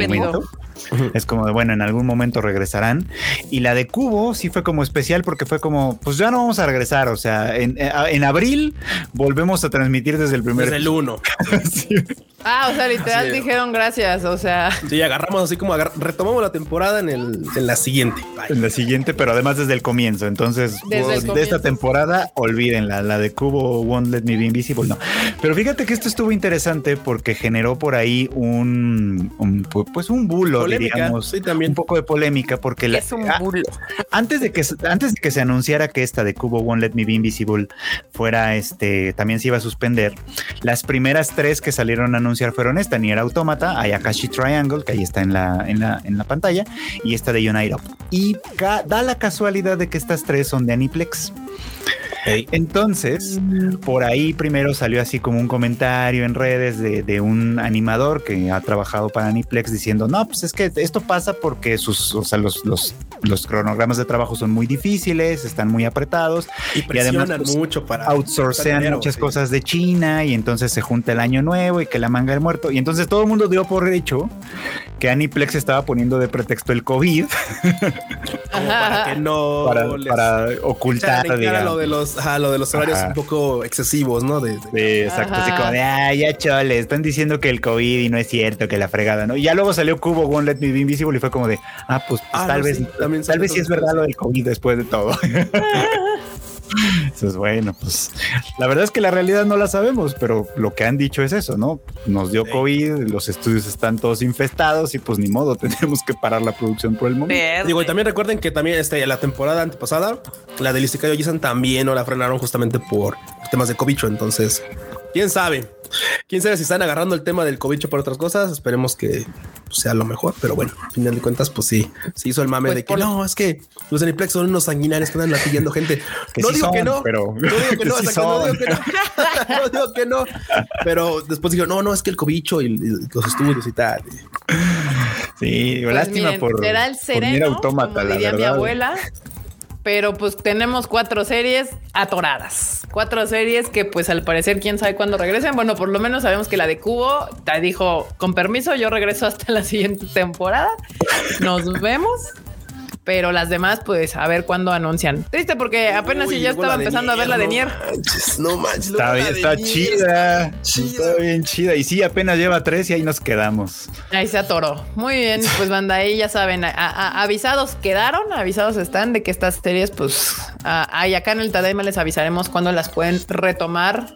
Es como de, bueno, en algún momento regresarán. Y la de Cubo sí fue como especial porque fue como, pues ya no vamos a regresar. O sea, en, en abril volvemos a transmitir desde el primer Desde el uno. Sí. Ah, o sea, literal dijeron gracias. O sea, Sí, agarramos así como agar- retomamos la temporada en, el, en la siguiente. Bye. En la siguiente, pero además desde el comienzo. Entonces, Desde el de comienzo. esta temporada, olvídenla. La de Cubo Won't Let Me Be Invisible, no. Pero fíjate que esto estuvo interesante porque generó por ahí un, un, pu- pues un bulo, Polémica, diríamos. sí, también. Un poco de polémica porque la- es un ah, bulo. antes de que se- antes de que se anunciara que esta de Cubo Won't Let Me Be Invisible fuera este también se iba a suspender, las primeras tres que salieron a anunciar fueron esta, Nier Automata, Ayakashi Triangle, que ahí está en la, en la, en la pantalla, y esta de Unite Up. Y ca- da la casualidad de que estas tres son de Aniplex. Entonces, por ahí primero salió así como un comentario en redes de, de un animador que ha trabajado para Aniplex diciendo, no, pues es que esto pasa porque sus, o sea, los, los, los cronogramas de trabajo son muy difíciles, están muy apretados, Y además, presionan pues, mucho para outsourcean dinero, muchas sí. cosas de China y entonces se junta el año nuevo y que la manga del muerto. Y entonces todo el mundo dio por hecho que Aniplex estaba poniendo de pretexto el COVID Como para que no para, les para ocultar, lo de los, ajá, lo de los horarios Ajá. un poco excesivos, ¿no? De, de- Sí, exacto. Así como de, ah, ya chole, están diciendo que el COVID y no es cierto, que la fregada, ¿no? Y ya luego salió Cubo Let Me Be Invisible y fue como de, ah, pues, pues, Ah, tal no, vez, sí, también tal vez sí es verdad lo del COVID después de todo. Eso es bueno, pues la verdad es que la realidad no la sabemos, pero lo que han dicho es eso, ¿no? Nos dio Sí. COVID, los estudios están todos infestados y pues ni modo, tenemos que parar la producción por el momento. Verde. Digo, y también recuerden que también este, la temporada antepasada, la del Isekai Ojisan también no la frenaron justamente por temas de cobicho. Entonces, quién sabe, quién sabe si están agarrando el tema del cobicho por otras cosas. Esperemos que sea lo mejor, pero bueno, al final de cuentas, pues sí, se hizo el mame Pues de que por- no, es que los Aniplex son unos sanguinarios que andan latillando gente. Que no sí digo que no, pero- no digo que que no, sí no digo que no, no digo que no, pero después digo, no, no, es que el cobicho y, y los estudios y tal. Sí, Pues lástima miren, por, será el por sereno, Automata, como la diría mi verdad. abuela. Pero pues tenemos cuatro series atoradas. Cuatro series que pues al parecer quién sabe cuándo regresen. Bueno, por lo menos sabemos que la de Cubo te dijo, con permiso, yo regreso hasta la siguiente temporada. Nos vemos. Pero las demás, pues a ver cuándo anuncian. Triste porque apenas si Uy, ya luego estaba empezando a ver la de Nier. No manches, no manches. Está, bien, está Nier chida, chida. está bien chida. Y sí, apenas lleva tres y ahí nos quedamos. Ahí se atoró. Muy bien, pues banda, ahí ya saben, a- a- avisados quedaron, avisados están de que estas series, pues, ahí acá en el Tadaima les avisaremos cuándo las pueden retomar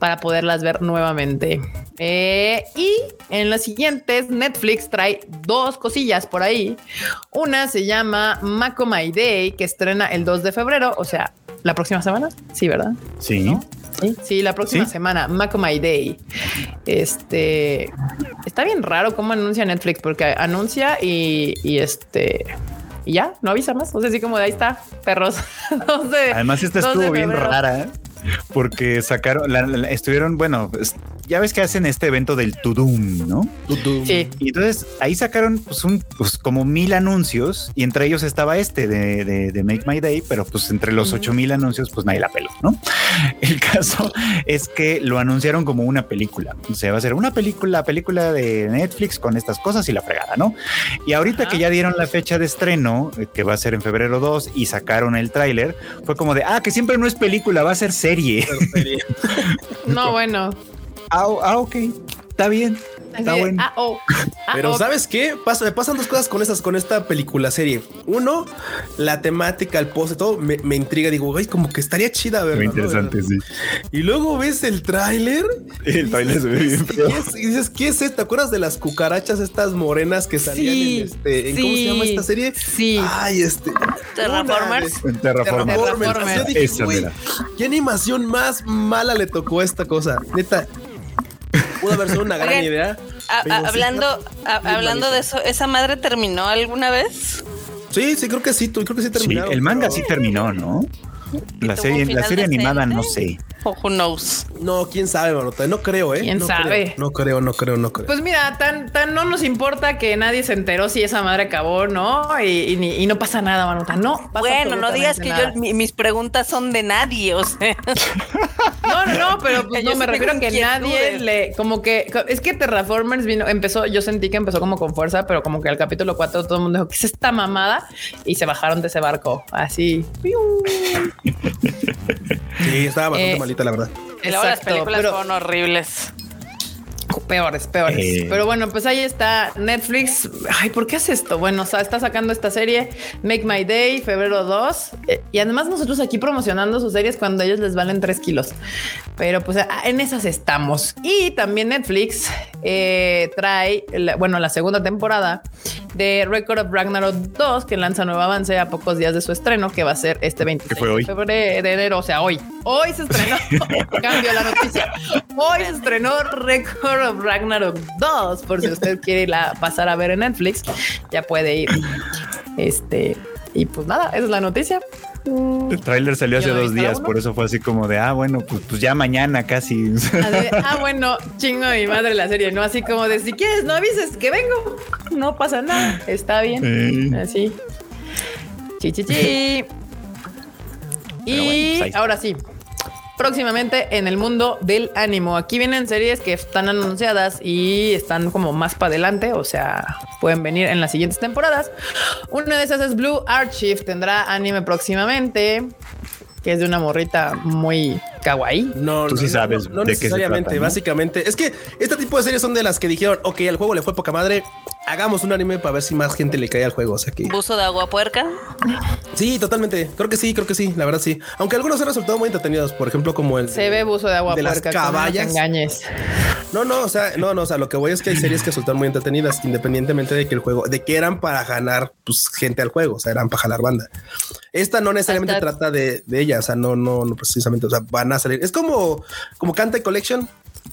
para poderlas ver nuevamente. Eh, y en las siguientes, Netflix trae dos cosillas por ahí. Una se llama Mako My Day, que estrena el 2 de febrero, o sea, la próxima semana. Sí, ¿verdad? Sí. Sí, sí, la próxima ¿Sí? semana, Mako My Day. Este está bien raro cómo anuncia Netflix, porque anuncia y, y este y ya no avisa más. O sea, así como de ahí está, perros. No sé. Además, esta 2 de estuvo bien rara ¿eh? porque sacaron, la- la- estuvieron, bueno, ya ves que hacen este evento del Tudum, ¿no? Sí, Y entonces ahí sacaron pues, un, pues, como mil anuncios y entre ellos estaba este de, de- de Make My Day, pero pues entre los ocho mil anuncios pues nadie la peló, ¿no? El caso es que lo anunciaron como una película, o sea, va a ser una película, película de Netflix con estas cosas y la fregada, ¿no? Y ahorita Ajá. que ya dieron la fecha de estreno, eh, que va a ser en febrero 2 y sacaron el tráiler, fue como de, ah, que siempre no es película, va a ser serie. no, bueno. Ah, ah, ok, está bien. Está bueno. ah, oh, ah, Pero. ¿sabes qué? Pasa, me pasan dos cosas con estas, con esta película serie. Uno, la temática, el post, todo me, me intriga. Digo, güey, como que estaría chida verla. Muy ¿no? interesante, sí. Y luego ves el tráiler El tráiler se ve bien ¿Qué feo. es? y dices, ¿qué es esto? ¿Te acuerdas de las cucarachas estas morenas que salían Sí, en este, en cómo se llama esta serie? Sí. Ay, este. Terraformers. En Terraformers. Terraformers. Terraformers. Yo dije, Esa güey, mera. ¿qué animación más mala le tocó a esta cosa? Neta, pudo haber sido una gran Oigan, idea. A- a- hablando, a- hablando de eso, ¿esa madre terminó alguna vez? Sí, sí, creo que sí, tú- creo que sí Sí, terminaron. el manga pero- sí terminó, ¿no? La serie, la serie animada decente? no sé. O who knows. No, quién sabe, Marota. No creo, ¿eh? ¿Quién no sabe? creo, no creo, no creo, no creo. Pues mira, tan, tan no nos importa que nadie se enteró si esa madre acabó, ¿no? Y, y ni- y no pasa nada, Manuta. No. pasa Bueno, no digas que yo, mi- mis preguntas son de nadie, o sea. No, no, no, pero pues, no me refiero a que nadie le, como que es que Terraformers vino, empezó, yo sentí que empezó como con fuerza, pero como que al capítulo 4 todo el mundo dijo, ¿qué es esta mamada? Y se bajaron de ese barco, así. Sí, estaba bastante Eh, malita, la verdad. Y luego las Exacto, películas pero- fueron horribles. Peores, peores. Eh. Pero bueno, pues ahí está Netflix. Ay, ¿por qué hace esto? Bueno, o sea, está sacando esta serie Make My Day, febrero 2. eh, y además nosotros aquí promocionando sus series cuando a ellos les valen 3 kilos. Pero pues ah, en esas estamos. Y también Netflix eh, trae, la- bueno, la segunda temporada de Record of Ragnarok 2, que lanza nuevo avance a pocos días de su estreno, que va a ser este 26 fue hoy? de febrero, de enero, o sea, hoy. Hoy se estrenó, cambio la noticia. Hoy se estrenó Record of Ragnarok 2, por si usted quiere irla a pasar a ver en Netflix, ya puede ir. Este, y pues nada, esa es la noticia. El tráiler salió hace dos días, uno. por eso fue así como de, ah, bueno, pues, pues ya mañana casi. Ah, bueno, chingo mi madre la serie, ¿no? Así como de si quieres, no avises que vengo. No pasa nada, está bien. Sí. Así. Chi, chi, chi. Y bueno, pues está. ahora sí. Próximamente en el mundo del ánimo. Aquí vienen series que están anunciadas y están como más para adelante, o sea, pueden venir en las siguientes temporadas. Una de esas es Blue Archive, tendrá anime próximamente, que es de una morrita muy kawaii. No, Tú no, sí no, sabes no, no de qué se necesariamente, trata, ¿no? básicamente. Es que este tipo de series son de las que dijeron, ok, al juego le fue poca madre, hagamos un anime para ver si más gente le cae al juego. O sea que Buzo de agua puerca. sí, totalmente. Creo que sí, creo que sí, la verdad sí. Aunque algunos han resultado muy entretenidos, por ejemplo, como el Se ve buzo de agua de las puerca, no nos caballas. engañes. No, no, o sea, no, no, o sea, lo que voy es que hay series que resultan muy entretenidas, independientemente de que el juego, de que eran para ganar pues, gente al juego, o sea, eran para jalar banda. Esta no necesariamente Hasta- trata de, de ella, o sea, no, no, no precisamente, o sea, van a salir. Es como, como Canta Collection.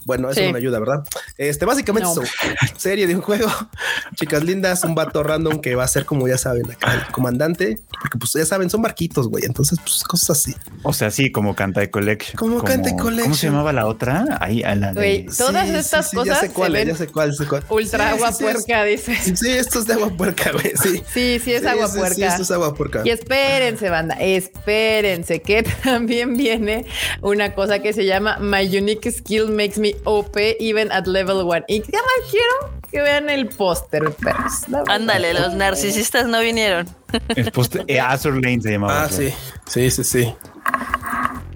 Bueno, eso Sí. no me ayuda, ¿verdad? Este, básicamente No. eso, serie de un juego, chicas lindas, un vato random que va a ser como ya saben, acá el comandante, porque pues ya saben, son barquitos, güey, entonces pues cosas así. O sea, sí, como Canta Collection. Como Canta ¿Cómo Collection. se llamaba la otra? Ahí, a la de... Güey, Todas Sí, estas sí, sí, cosas ya sé cuál, se es, ven ya sé cuál, sé cuál. ultra Sí, agua sí, sí, es- puerca, dice. Sí, esto es de agua puerca, güey. Sí. Sí, sí, es Sí, agua sí, puerca. Sí, esto es agua puerca. Y espérense, banda, espérense, que también viene una cosa que se llama My Unique Skill Makes Me OP Even at Level 1. Y ya más quiero que vean el póster, perros. Ándale, los narcisistas no vinieron. El poste- eh, Azur Lane se llamaba. Ah, sí. Sí, sí, sí.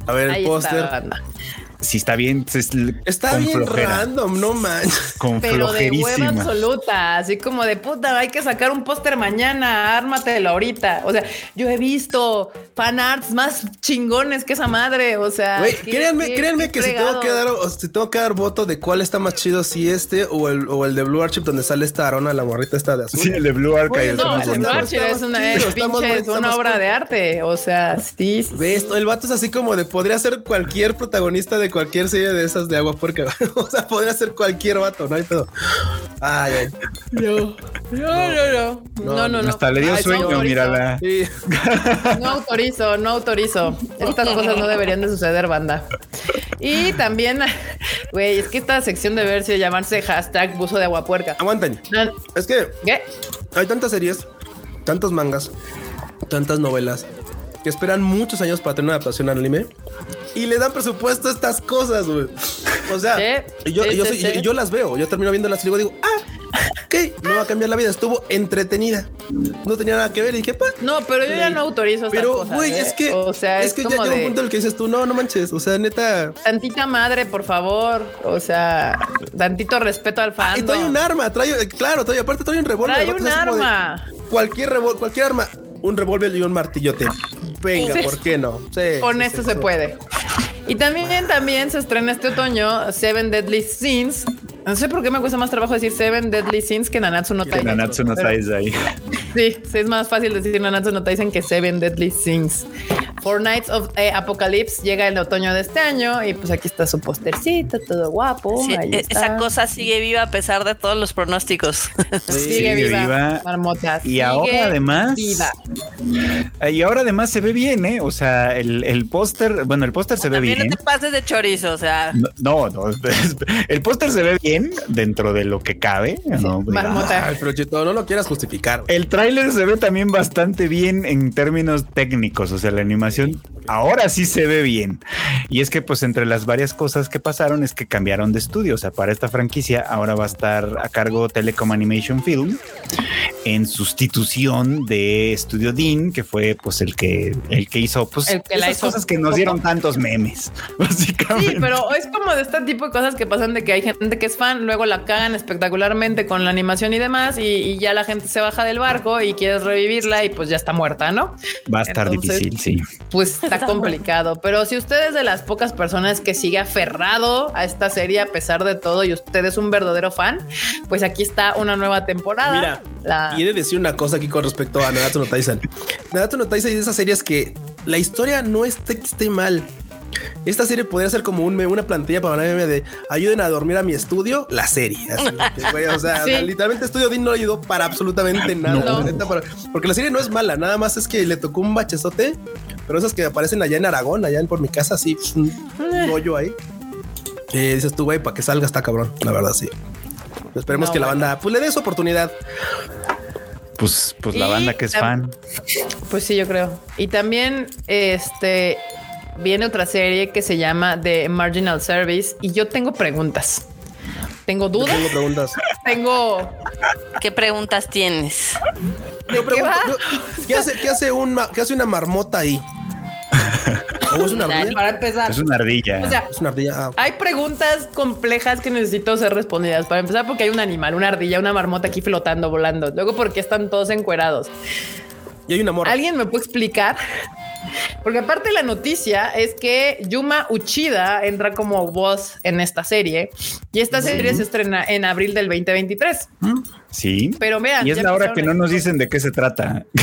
A ver, Ahí el póster. Sí, está bien. es Está bien flojera, random, no manches. Con Pero de hueva flojerísima. absoluta, así como de puta, hay que sacar un póster mañana, ármatelo ahorita. O sea, yo he visto fan arts más chingones que esa madre. O sea, Güey, qué- créanme, qué- créanme qué que si tengo que dar, o si tengo que dar voto de cuál está más chido, si este o el, o el de Blue Archive donde sale esta Arona, la morrita esta de azul. Sí, el de Blue Archive está No, el bonito. es una, es pinche, es obra de arte. O sea, sí. sí, Ve esto, el vato es así como de podría ser cualquier protagonista de cualquier serie de esas de agua puerca. o sea, podría ser cualquier vato, no hay pedo. Ay, ay. No, no, no, no, no, no, no. Hasta le dio Ay, sueño, no autorizo. mírala. Sí. No autorizo, no autorizo. Estas cosas no deberían de suceder, banda. Y también, güey, es que esta sección debe haberse llamarse hashtag buzo de agua puerca. Aguanten. No, Es que ¿Qué? hay tantas series, tantos mangas, tantas novelas que esperan muchos años para tener una adaptación al anime y le dan presupuesto a estas cosas, güey. O sea, Sí, yo, sí, yo, sí, soy- yo- sí. yo las veo, yo termino viéndolas y digo, ah, ok, no va a cambiar la vida, estuvo entretenida. No tenía nada que ver y dije, pa. No, pero yo ya no autorizo Pero, güey, ¿eh? es que, o sea, es es, que ya como llega un de punto en el que dices tú, no, no manches, o sea, neta. tantita madre, por favor. O sea, tantito respeto al Ah, Y trae un arma, trae, eh, claro, trae, aparte trae un revólver. Trae un como de- arma. Cualquier revol- cualquier arma, un revólver y un martillote. Venga, Sí. ¿por qué no? Sí, Con sí, esto se puede. Y también, también se estrena este otoño Seven Deadly Sins. No sé por qué me cuesta más trabajo decir Seven Deadly Sins que Nanatsu no Taisen. Nanatsu no Taizai. Sí, sí, es más fácil decir Nanatsu no Taisen que Seven Deadly Sins. Four Nights of eh, Apocalypse llega el otoño de este año y pues aquí está su postercito, todo guapo. Sí, ahí e- está. esa cosa sigue viva a pesar de todos los pronósticos. sigue, sigue viva, viva. marmota. Y sigue ahora además- viva. Eh, Y ahora además se ve bien, ¿eh? O sea, el, el póster, bueno, el póster se ve También bien. no te pases de chorizo, o sea. No, no, el póster se ve bien dentro de lo que cabe. ¿no? Marmota. Ay, pero Chito, no lo quieras justificar. El tráiler se ve también bastante bien en términos técnicos, o sea, la animación ahora sí se ve bien. Y es que pues entre las varias cosas que pasaron es que cambiaron de estudio, o sea, para esta franquicia ahora va a estar a cargo Telecom Animation Film en sustitución de Studio Dean, que fue pues el que el que hizo pues El que la esas hizo. cosas que nos dieron tantos memes, básicamente. Sí, pero es como de este tipo de cosas que pasan de que hay gente que es fan, luego la cagan espectacularmente con la animación y demás, y, y ya la gente se baja del barco y quieres revivirla y pues ya está muerta, ¿no? va a estar Entonces- difícil, sí. Pues está complicado. Pero si usted es de las pocas personas que sigue aferrado a esta serie a pesar de todo y usted es un verdadero fan, pues aquí está una nueva temporada. Mira, La- y he de decir una cosa aquí con respecto a Nanatsu no Taisen. Nanatsu no Taisen es de esas series que la historia no que esté mal. Esta serie podría ser como un una plantilla para una meme de ayuden a dormir a mi estudio, la serie. Así, güey, o sea, Sí. literalmente Estudio Dean no le ayudó para absolutamente nada. No. la neta, para- porque la serie no es mala, nada más es que le tocó un bachezote, pero esas que aparecen allá en Aragón, allá en por mi casa, así, un, hoyo ahí. Eh, dices tú, güey, para que salga está cabrón, la verdad, sí. Esperemos No, que la banda pues le dé su oportunidad. Pues, pues la Y banda que es fan. Pues sí, yo creo. Y también este viene otra serie que se llama The Marginal Service y yo tengo preguntas. Tengo Yo dudas, tengo preguntas. tengo ¿Qué preguntas tienes? ¿De Yo qué pregunto, va? yo- ¿qué, hace, qué, hace un ma- ¿Qué hace una marmota ahí? ¿O es una ardilla? Para empezar. Es una ardilla. O sea, Es una ardilla. Ah, hay preguntas complejas que necesito ser respondidas. Para empezar, porque hay un animal, una ardilla, una marmota aquí flotando, volando. Luego, porque están todos encuerados. Y hay una morra. ¿Alguien me puede explicar? Porque aparte la noticia es que Yuma Uchida entra como voz en esta serie y esta serie se estrena en abril del 2023. sí. Pero vean, y es la hora que no nos dicen de qué se trata.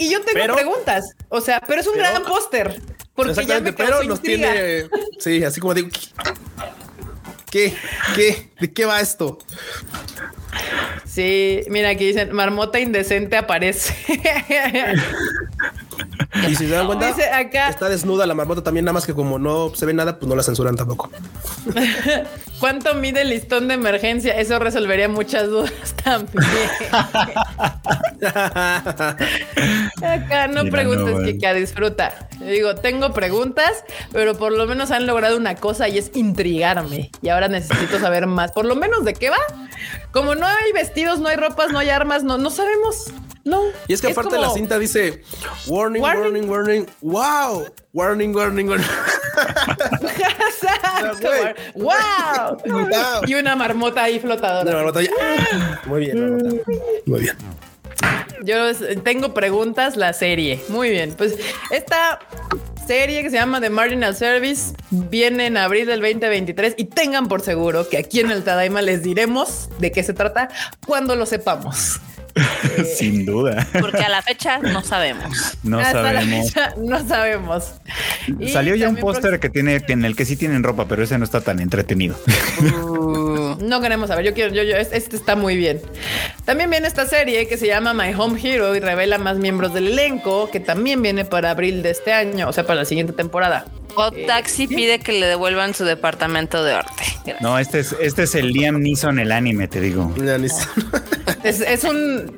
Y yo tengo Pero- preguntas. O sea, pero es un pero- gran póster. Porque ya me pero nos intriga. tiene. Sí, así como digo. ¿Qué? ¿Qué? ¿De qué va esto? Sí, mira aquí dicen marmota indecente aparece. Y si se dan cuenta, Dice acá- está desnuda la marmota también, nada más que como no se ve nada, pues no la censuran tampoco. ¿Cuánto mide el listón de emergencia? Eso resolvería muchas dudas también. Acá no Mira, preguntes, no. Kika, disfruta. Digo, tengo preguntas, pero por lo menos han logrado una cosa y es intrigarme. Y ahora necesito saber más, por lo menos de qué va. Como no hay vestidos, no hay ropas, no hay armas, no, no sabemos. No. Y es que aparte como- la cinta dice warning, Warning. warning, warning, wow, warning, warning, warning. Exacto. Wow. Wow. Y una marmota ahí flotadora. marmota ya- Muy bien, marmota. Muy bien. Yo tengo preguntas, la serie. Muy bien. Pues esta serie que se llama The Marginal Service viene en abril del 2023 y tengan por seguro que aquí en el Tadaima les diremos de qué se trata cuando lo sepamos. Sin duda. Porque a la fecha no sabemos. No Hasta la sabemos. fecha no sabemos. Y Salió ya un también póster que tiene, en el que sí tienen ropa, pero ese no está tan entretenido. No queremos saber. Yo quiero, yo, yo, es- este está muy bien. También viene esta serie que se llama My Home Hero y revela más miembros del elenco, que también viene para abril de este año, o sea, para la siguiente temporada. O Taxi pide que le devuelvan su departamento de arte. Gracias. No, este es, este es el Liam Neeson, el anime, te digo. Ya ni- Es, es un.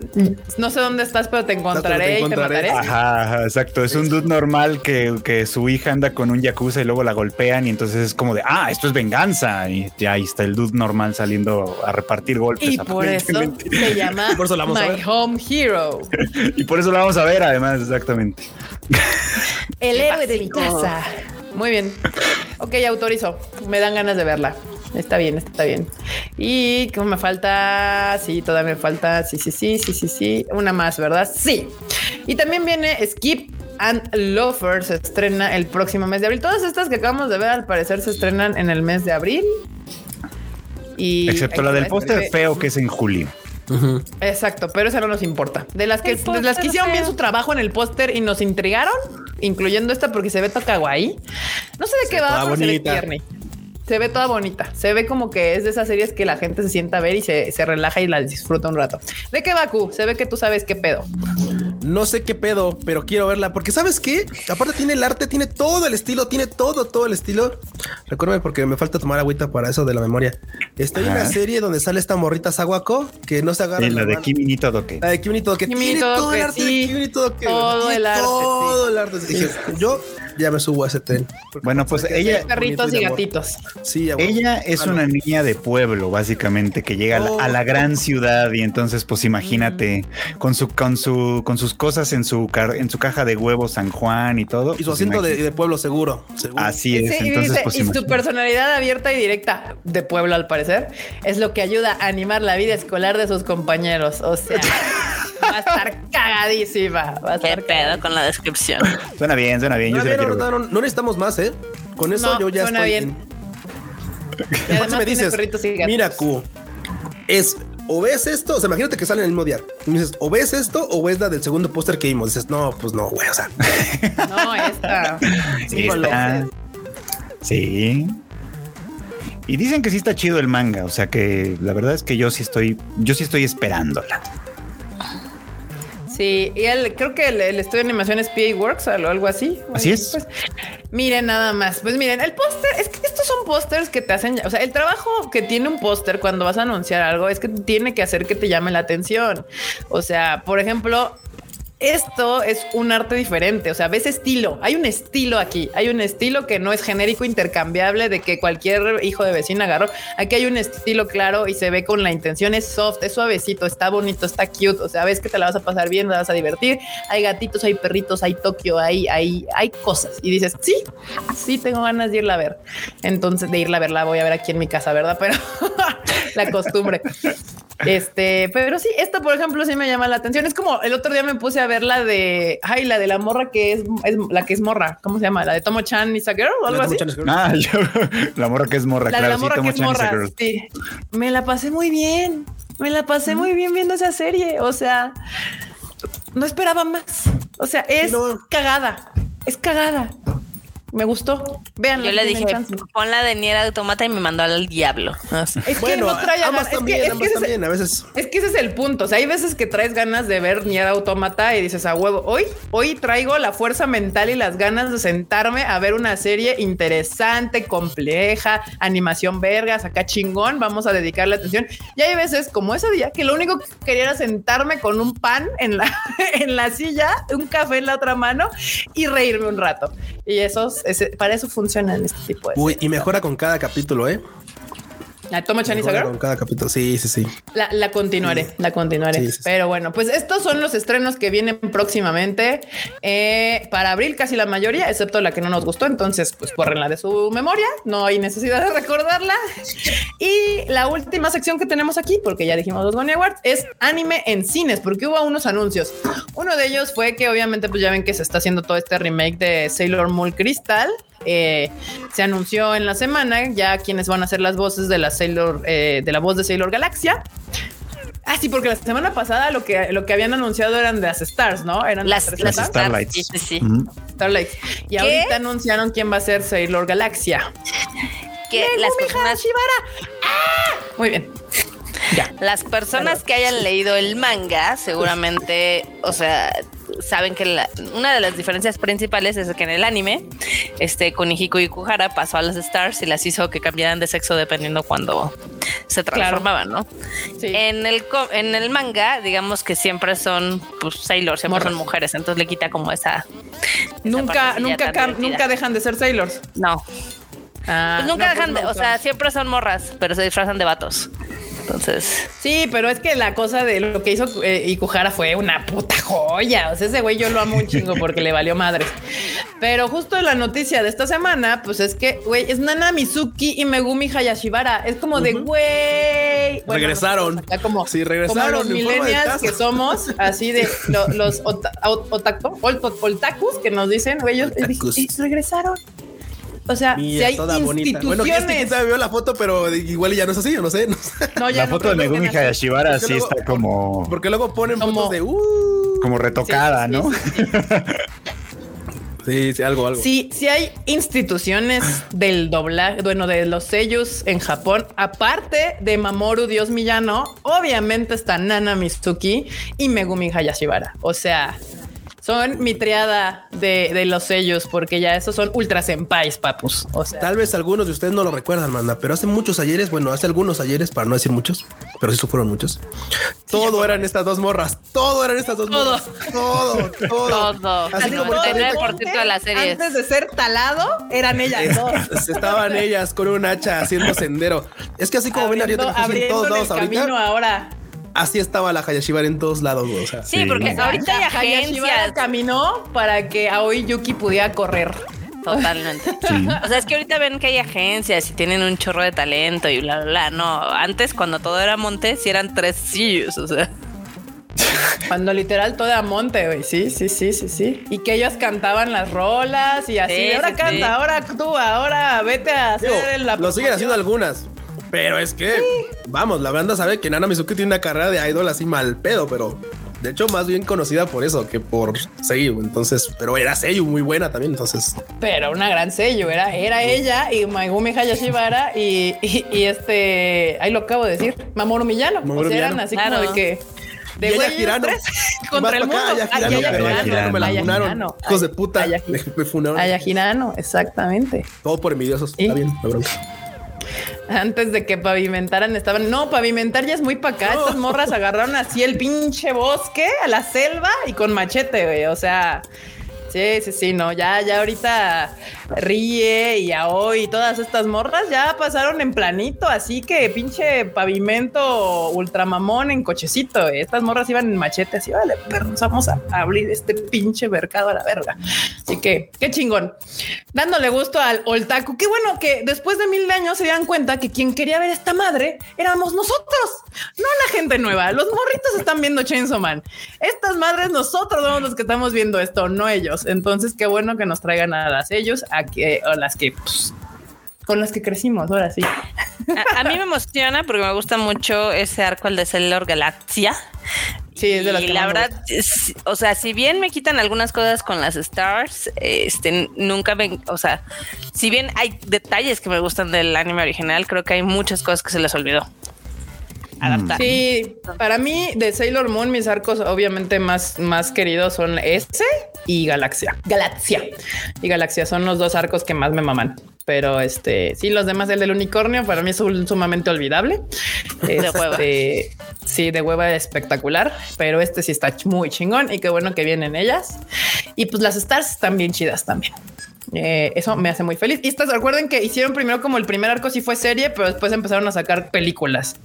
No sé dónde estás, pero te encontraré Te y te mataré. Ajá, ajá, exacto. Es un dude normal que, que su hija anda con un yakuza y luego la golpean y entonces es como de, ah, esto es venganza. Y ya ahí está el dude normal saliendo a repartir golpes. Y por eso se llama Por eso la vamos a My ver. Home Hero. Y por eso la vamos a ver, además, exactamente. El héroe de mi casa. Muy bien. Ok, autorizo. Me dan ganas de verla. Está bien, está bien. Y como me falta, sí, todavía me falta, sí, sí, sí, sí, sí, sí. Una más, ¿verdad? Sí. Y también viene Skip and Loafer, se estrena el próximo mes de abril. Todas estas que acabamos de ver, al parecer, se estrenan en el mes de abril. Y Excepto la del póster feo que es en julio. Exacto, pero eso no nos importa. De las que, de las que hicieron bien su trabajo en el póster y nos intrigaron, incluyendo esta porque se ve toda kawaii. No sé de Se qué va, pero se ve bonita. tierni. Se ve toda bonita. Se ve como que es de esas series que la gente se sienta a ver y se, se relaja y la disfruta un rato. ¿De qué va, Q? Se ve que tú sabes qué pedo. No sé qué pedo, pero quiero verla porque sabes qué? Aparte tiene el arte, tiene todo el estilo, tiene todo, todo el estilo. Recuérdame porque me falta tomar agüita para eso de la memoria. Está en Ajá. una serie donde sale esta morrita Sawako que no se agarra. Sí, la de. Kimi ni Todoke. La de Kimi Todo, que Kimi tiene Todoke, todo el arte sí. de Kimi Todoke, Todo tiene el arte, Todo sí. el arte. Dije, yo ya me subo a ese tren. Bueno, pues ella- Perritos y gatitos. Sí. Ella es Ah, no. una niña de pueblo, básicamente, que llega a la, a la gran ciudad y entonces, pues imagínate, con su, con su, con sus cosas en su car- en su caja de huevos San Juan y todo. Y su pues, asiento de, pueblo seguro. seguro. Así es. Sí, y entonces, dice, pues y su personalidad abierta y directa de pueblo, al parecer, es lo que ayuda a animar la vida escolar de sus compañeros. O sea, a estar cagadísima. Va a Qué estar pedo con la descripción. Suena bien, suena bien. Yo bien, quiero no, no, no necesitamos más, ¿eh? Con eso No, yo ya suena estoy bien. en- Y además me dices, mira, Q, es o ves esto, o sea, imagínate que sale en el mismo día. Y me dices, o ves esto o ves la del segundo póster que vimos. Dices, no, pues no, güey, o sea, No, esta. Sí. Y dicen que sí está chido el manga, o sea que la verdad es que yo sí estoy, yo sí estoy esperándola. Sí, y el, creo que el, el estudio de animación es PA Works o algo así. Así es. Pues, miren nada más. Pues miren, el póster, es que estos son pósters que te hacen, o sea, el trabajo que tiene un póster cuando vas a anunciar algo es que tiene que hacer que te llame la atención. O sea, por ejemplo, esto es un arte diferente, o sea, ves estilo, hay un estilo aquí, hay un estilo que no es genérico, intercambiable de que cualquier hijo de vecina agarró, aquí hay un estilo claro y se ve con la intención, es soft, es suavecito, está bonito, está cute, o sea, ves que te la vas a pasar bien, te vas a divertir, hay gatitos, hay perritos, hay Tokio, hay, hay, hay cosas y dices, sí, sí tengo ganas de irla a ver, entonces de irla a ver, la voy a ver aquí en mi casa, ¿verdad? Pero la costumbre. Este, pero sí, esto, por ejemplo, sí me llama la atención. Es como el otro día me puse a ver la de, ay, la de la morra que es, es la que es morra. ¿Cómo se llama? La de Tomo Chan is a girl o algo así. Ah, yo, la morra que es morra, La de claro, la sí, morra Tomo que es Chan is a morra. girl. Sí. Me la pasé muy bien. Me la pasé muy bien viendo esa serie. O sea, no esperaba más. O sea, es no. cagada. Es cagada. Me gustó. Vean. Yo le dije, pon la de Nier Automata y me mandó al diablo. Así. es que Bueno, no trae ambas ganas. Es que, es ese también, a veces. Es que ese es el punto. O sea, hay veces que traes ganas de ver Nier Automata y dices a huevo. Hoy, hoy traigo la fuerza mental y las ganas de sentarme a ver una serie interesante, compleja, animación vergas, acá chingón. Vamos a dedicarle atención. Y hay veces como ese día que lo único que quería era sentarme con un pan en la, en la silla, un café en la otra mano y reírme un rato. Y esos, ese- para eso funcionan este tipo de. Uy, series. y mejora con cada capítulo, ¿eh? ¿La toma Mejora girl? con cada capítulo. Sí, sí, sí. La, la continuaré, la continuaré. Sí, sí, sí. Pero bueno, pues estos son los estrenos que vienen próximamente eh, para abril, casi la mayoría, excepto la que no nos gustó. Entonces, pues la de su memoria. No hay necesidad de recordarla. Y la última sección que tenemos aquí, porque ya dijimos los Bonnie Awards, es anime en cines, porque hubo unos anuncios. Uno de ellos fue que, obviamente, pues ya ven que se está haciendo todo este remake de Sailor Moon Crystal. Eh, se anunció en la semana ya quienes van a ser las voces de la Sailor, eh, de la voz de Sailor Galaxia. Ah, sí, porque la semana pasada lo que, lo que habían anunciado eran de las Stars, ¿no? Eran Las, las Las Starlights. Sí, sí, sí. Ujú. Starlights. Y ahorita anunciaron quién va a ser Sailor Galaxia. Que las personas. ¡Ah! Muy bien. Ya. las personas que hayan leído el manga, seguramente, o sea, saben que la- una de las diferencias principales es que en el anime, este Kunihiko Ikuhara pasó a las Stars y las hizo que cambiaran de sexo dependiendo cuando se transformaban, ¿no? Sí. En el en el manga, digamos que siempre son pues Sailor, siempre Morras. son mujeres, entonces le quita como esa, nunca, nunca, nunca dejan de ser Sailors. no, Ah, pues nunca no, dejan pues de, o sea, siempre son morras, pero se disfrazan de vatos. Entonces, Sí, pero es que la cosa de lo que hizo eh, Ikuhara fue una puta joya. O sea, ese güey yo lo amo un chingo porque le valió madre. Pero justo la noticia de esta semana, pues es que, güey, es Nana Mizuki y Megumi Hayashibara. Es como de, güey. Bueno, Regresaron. nosotros acá como, Sí, regresaron Como los millennials que somos, así de lo- los ot- otaku- otakus que nos dicen, güey, ellos regresaron. O sea, Mira, si hay toda bonita. Bueno, que es que instituciones. quizá vio la foto, pero igual ya no es así, yo no sé. no sé. No, ya La no foto de Megumi. Hayashibara sí luego- está como, Porque luego ponen Como- fotos de uh. como retocada, Sí, sí, ¿no? sí, sí, sí. Sí, sí, algo, algo. Sí, sí hay instituciones del doblaje, bueno, de los sellos en Japón, aparte de Mamoru Dios Millano, obviamente está Nana Mizuki y Megumi Hayashibara. O sea, son mi triada de, de los sellos, porque ya esos son ultra senpais, papus. O sea, Tal vez algunos de ustedes no lo recuerdan, manda, pero hace muchos ayeres, bueno, hace algunos ayeres, para no decir muchos, pero sí fueron muchos. Todo eran estas dos morras, todo eran estas dos Todo. morras. Todo, todo. Todo. Así El como ahorita- 99% de las series. antes de ser talado, eran ellas dos. Es- Estaban ellas con un hacha haciendo sendero. Es que así como ven en todos lados el camino ahorita, ahora. Así estaba la Hayashibara en todos lados. güey, O sea, Sí, Sí. porque ahorita hay agencias. caminó para que Aoi Yuki pudiera correr. Totalmente. O sea, es que ahorita ven que hay agencias y tienen un chorro de talento y bla, bla, bla. No, antes cuando todo era monte, sí eran tres sillos, o sea. Cuando literal todo era monte, güey. Sí, sí, sí, sí, sí. Y que ellos cantaban las rolas y así. Sí, ahora sí, canta, sí. ahora actúa, ahora vete a hacer digo, la lo siguen haciendo algunas. Pero es que, vamos, la banda sabe que Nana Mizuki tiene una carrera de idol así mal pedo, pero de hecho más bien conocida por eso que por Seiyu. Entonces, pero era Seiyu muy buena también. Entonces, Pero una gran sello, era, era ella y Megumi Hayashibara y, y, y este, ahí lo acabo de decir, Mamoru Millano. Mamoru o sea, eran así Claro. como de que... De tres Y contra el mundo. me la funaron. Hijos de puta. Me, funaron. Aya Hirano, exactamente. Todo por envidiosos. Está bien, la bronca. Antes de que pavimentaran estaban. No, pavimentar ya es muy para acá. No. Estas morras agarraron así el pinche bosque a la selva y con machete, güey. O sea, sí, sí, sí, no. Ya, ya ahorita ríe y a hoy todas estas morras ya pasaron en planito. Así que pinche pavimento ultramamón en cochecito. güey. Estas morras iban en machete así. Vale, perros, vamos a abrir este pinche mercado a la verga. Así que qué chingón dándole gusto al Oltaku. Qué bueno que después de mil años se dieran cuenta que quien quería ver esta madre éramos nosotros, gente nueva. Los morritos están viendo Chainsaw Man. Estas madres, nosotros somos los que estamos viendo esto, no ellos. Entonces, qué bueno que nos traigan a las ellos, a que a las que pues, con las que crecimos. Ahora sí. A, a mí me emociona porque me gusta mucho ese arco, el de Sailor Galaxia. Sí, es de las y que la verdad, es- o sea, si bien me quitan algunas cosas con las stars, este, nunca me, o sea, si bien hay detalles que me gustan del anime original, creo que hay muchas cosas que se les olvidó. Adaptar. Sí, para mí de Sailor Moon mis arcos obviamente más, más queridos son ese y Galaxia. Galaxia y Galaxia son los dos arcos que más me maman. Pero este, sí, los demás, el del unicornio para mí es un- sumamente olvidable. De hueva. Este, sí, de hueva espectacular, pero este sí está muy chingón y qué bueno que vienen ellas. Y pues las stars están bien chidas también. Eh, eso me hace muy feliz. Y estas recuerden que hicieron primero como el primer arco sí fue serie, pero después empezaron a sacar películas.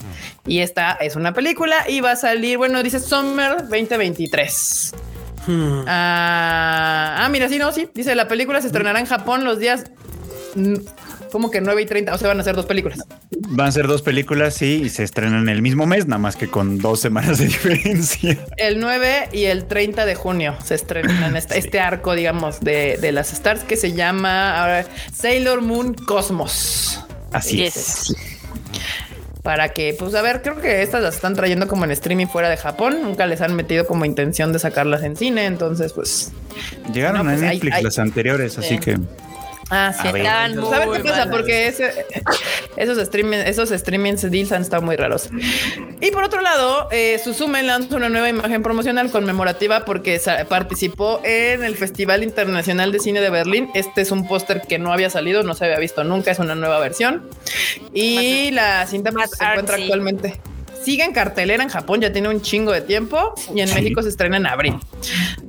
Y esta es una película y va a salir, bueno, dice Summer 2023. Ah, ah, mira, sí, no, sí. Dice la película se estrenará en Japón los días como que 9 y 30. O sea, van a ser dos películas. Van a ser dos películas, sí, y se estrenan el mismo mes, nada más que con dos semanas de diferencia. El 9 y el 30 de junio se estrenan este, este arco, digamos, de, de las stars que se llama ahora, Sailor Moon Cosmos. Así Yes. es. Para que, pues a ver, creo que estas las están trayendo como en streaming fuera de Japón. Nunca les han metido como intención de sacarlas en cine. Entonces, pues. Llegaron No, pues a hay- Netflix hay- las anteriores, así Sí. que Ah, sí. A ver. Estaban muy ¿Saben qué pasa? Porque ese- esos streaming, esos streamings deals han estado muy raros. Y por otro lado, eh, Suzume lanza una nueva imagen promocional conmemorativa porque participó en el Festival Internacional de Cine de Berlín. Este es un póster que no había salido, no se había visto nunca, es una nueva versión. Y la cinta pues, más se encuentra actualmente. Sigue en cartelera en Japón, ya tiene un chingo de tiempo y en Sí. México se estrena en abril.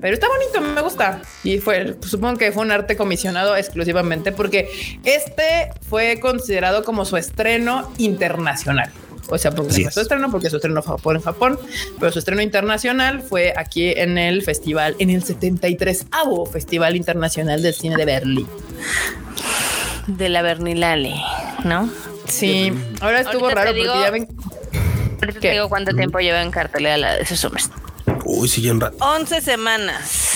Pero está bonito, me gusta. Y fue, supongo que fue un arte comisionado exclusivamente porque este fue considerado como su estreno internacional. O sea, porque fue su es. estreno, porque su estreno fue en Japón, pero su estreno internacional fue aquí en el festival, en el 73 avo Festival Internacional del Cine de Berlín. de la Bernilale, ¿no? Sí, ahora estuvo Ahorita raro porque digo- ya ven. Ahorita ¿Qué? te digo cuánto tiempo lleva en cartelera la de Suzume. Uy, sigue un rato. 11 semanas.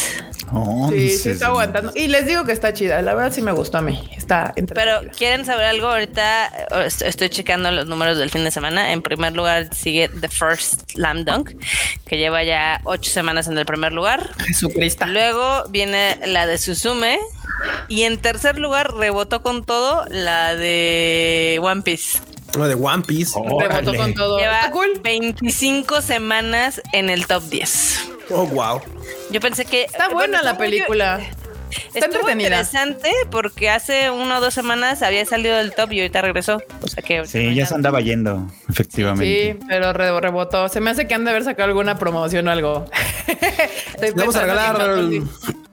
Sí, sí está aguantando. Y les digo que está chida. La verdad sí me gustó a mí. Está Pero quieren saber algo ahorita. eh, Estoy checando los números del fin de semana. En primer lugar sigue The First Slam Dunk, que lleva ya ocho semanas en el primer lugar. Jesucristo. Luego viene la de Suzume. Y en tercer lugar rebotó con todo la de One Piece. Lo de One Piece. Rebotó con todo. Lleva Está cool. 25 semanas en el top 10. Oh, wow. Yo pensé que Está buena la película. Está Estuvo entretenida. interesante porque hace una o dos semanas había salido del top y ahorita regresó. O sea que Sí, ya se andaba yendo, efectivamente. Sí, pero re- rebotó. Se me hace que han de haber sacado alguna promoción o algo. Vamos a regalar el-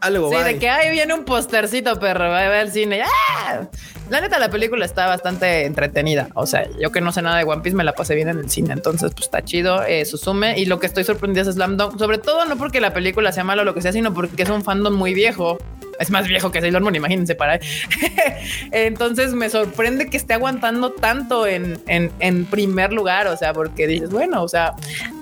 algo. Sí, bye. de que ahí viene un postercito, perro, va a ver el cine. ¡Ah! La neta, la película está bastante entretenida. O sea, yo que no sé nada de One Piece, me la pasé bien en el cine. Entonces, pues está chido. Eh, Susume. Y lo que estoy sorprendida es Slam Dunk. Sobre todo, no porque la película sea mala o lo que sea, sino porque es un fandom muy viejo. Es más viejo que Sailor Moon, imagínense para. Entonces me sorprende que esté aguantando tanto en, en, en primer lugar. O sea, porque dices, bueno, o sea,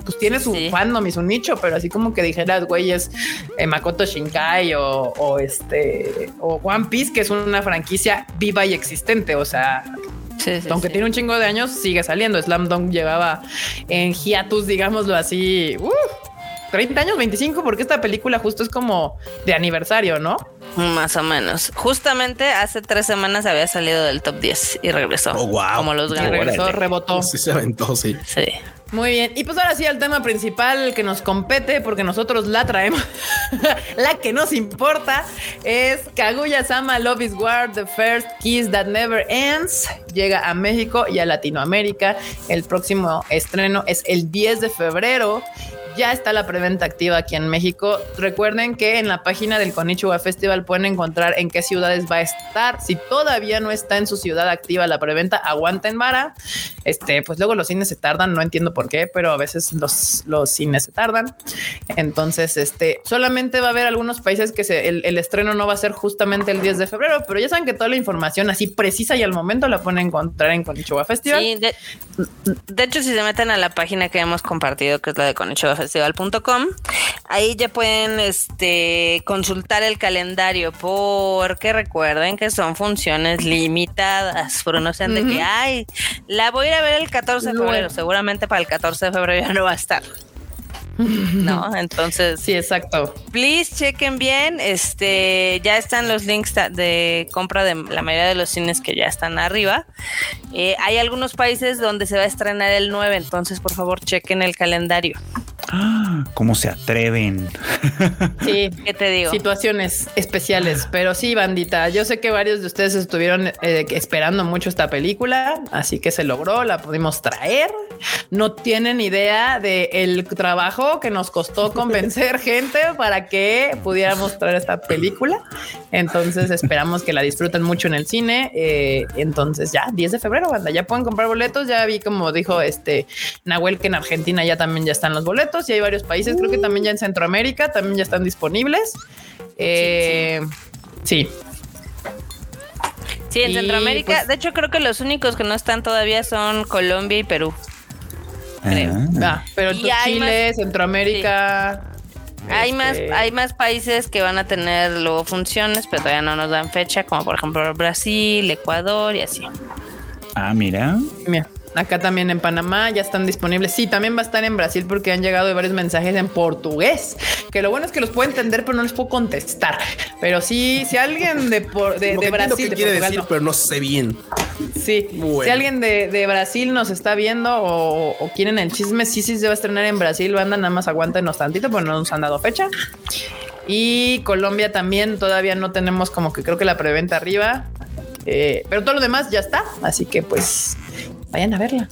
pues tiene su Sí. fandom y su nicho, pero así como que dijeras, güey, es eh, Makoto Shinkai o, o este o One Piece, que es una franquicia viva y existente. O sea, Sí, sí, aunque sí. tiene un chingo de años, sigue saliendo. Slam Dunk llevaba en hiatus, digámoslo así, uf, 30 años, 25, porque esta película justo es como de aniversario, ¿no? Más o menos. Justamente hace tres semanas había salido del top 10 y regresó. Oh, wow. Como los Y ganos. regresó, rebotó. Sí, se aventó, sí. Sí. Muy bien. Y pues ahora sí al tema principal que nos compete, porque nosotros la traemos, la que nos importa, es Kaguya Sama Love is War, The First Kiss That Never Ends. Llega a México y a Latinoamérica. El próximo estreno es el 10 de febrero. Ya está la preventa activa aquí en México. Recuerden que en la página del Konichiwa Festival pueden encontrar en qué ciudades va a estar. Si todavía no está en su ciudad activa la preventa, aguanten vara. Este, pues luego los cines se tardan, no entiendo por qué, pero a veces los, los cines se tardan. Entonces, este, solamente va a haber algunos países que el, estreno no va a ser justamente el 10 de febrero, pero ya saben que toda la información así precisa y al momento la pueden encontrar en Konichiwa Festival. Sí, de, de hecho, si se meten a la página que hemos compartido, que es la de conichivafestival.com, ahí ya pueden este, consultar el calendario, porque recuerden que son funciones limitadas, pero no sean de que, ay, la voy a ir a ver el 14 de febrero, seguramente para el 14 de febrero ya no va a estar. No, entonces Sí, exacto. please chequen bien. Este ya están los links de compra de la mayoría de los cines que ya están arriba. Eh, hay algunos países donde se va a estrenar el 9, entonces por favor chequen el calendario. ¿Cómo se atreven? Sí. ¿Qué te digo? Situaciones especiales, pero sí, bandita. Yo sé que varios de ustedes estuvieron eh, esperando mucho esta película, así que se logró, la pudimos traer. No tienen idea del el trabajo que nos costó convencer gente para que pudiéramos traer esta película. Entonces esperamos que la disfruten mucho en el cine. Eh, entonces ya, 10 de febrero, banda, ya pueden comprar boletos. Ya vi como dijo este Nahuel que en Argentina ya también ya están los boletos y hay varios países, creo que también ya en Centroamérica también ya están disponibles. Eh, sí. Sí, en y, Centroamérica. pues- de hecho, creo que los únicos que no están todavía son Colombia y Perú. Creo. Ah, pero Y Chile, más- Centroamérica. Hay este, más, hay más países que van a tener luego funciones, pero todavía no nos dan fecha, como por ejemplo Brasil, Ecuador y así. ah, mira. Mira, acá también en Panamá ya están disponibles. Sí, también va a estar en Brasil porque han llegado varios mensajes en portugués. Que lo bueno es que los puedo entender, pero no les puedo contestar. Pero sí, si alguien de, por- de, de Brasil, de quiere Portugal, decir, no. pero no sé bien. Sí, Bueno. si alguien de, de Brasil nos está viendo o, o quieren el chisme, sí, sí se va a estrenar en Brasil, banda, nada más aguántenos tantito, pero no nos han dado fecha. Y Colombia también, todavía no tenemos como que creo que la preventa arriba, eh, pero todo lo demás ya está, así que pues vayan a verla.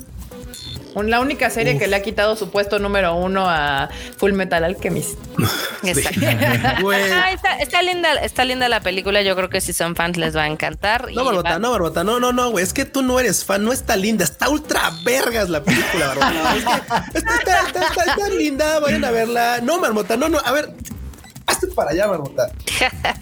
La única serie que le ha quitado su puesto número uno a Full Metal Alchemist. Exacto. Ah, está, está linda, está linda la película. Yo creo que si son fans les va a encantar. y No, Barbota, va- no, Barbota, no, no, no, güey. Es que tú no eres fan, no está linda, está ultra vergas la película, Barbota. Es que está, está, está- está linda, vayan a verla. No, Barbota, no, no, a ver. Hazte para allá, Marmota.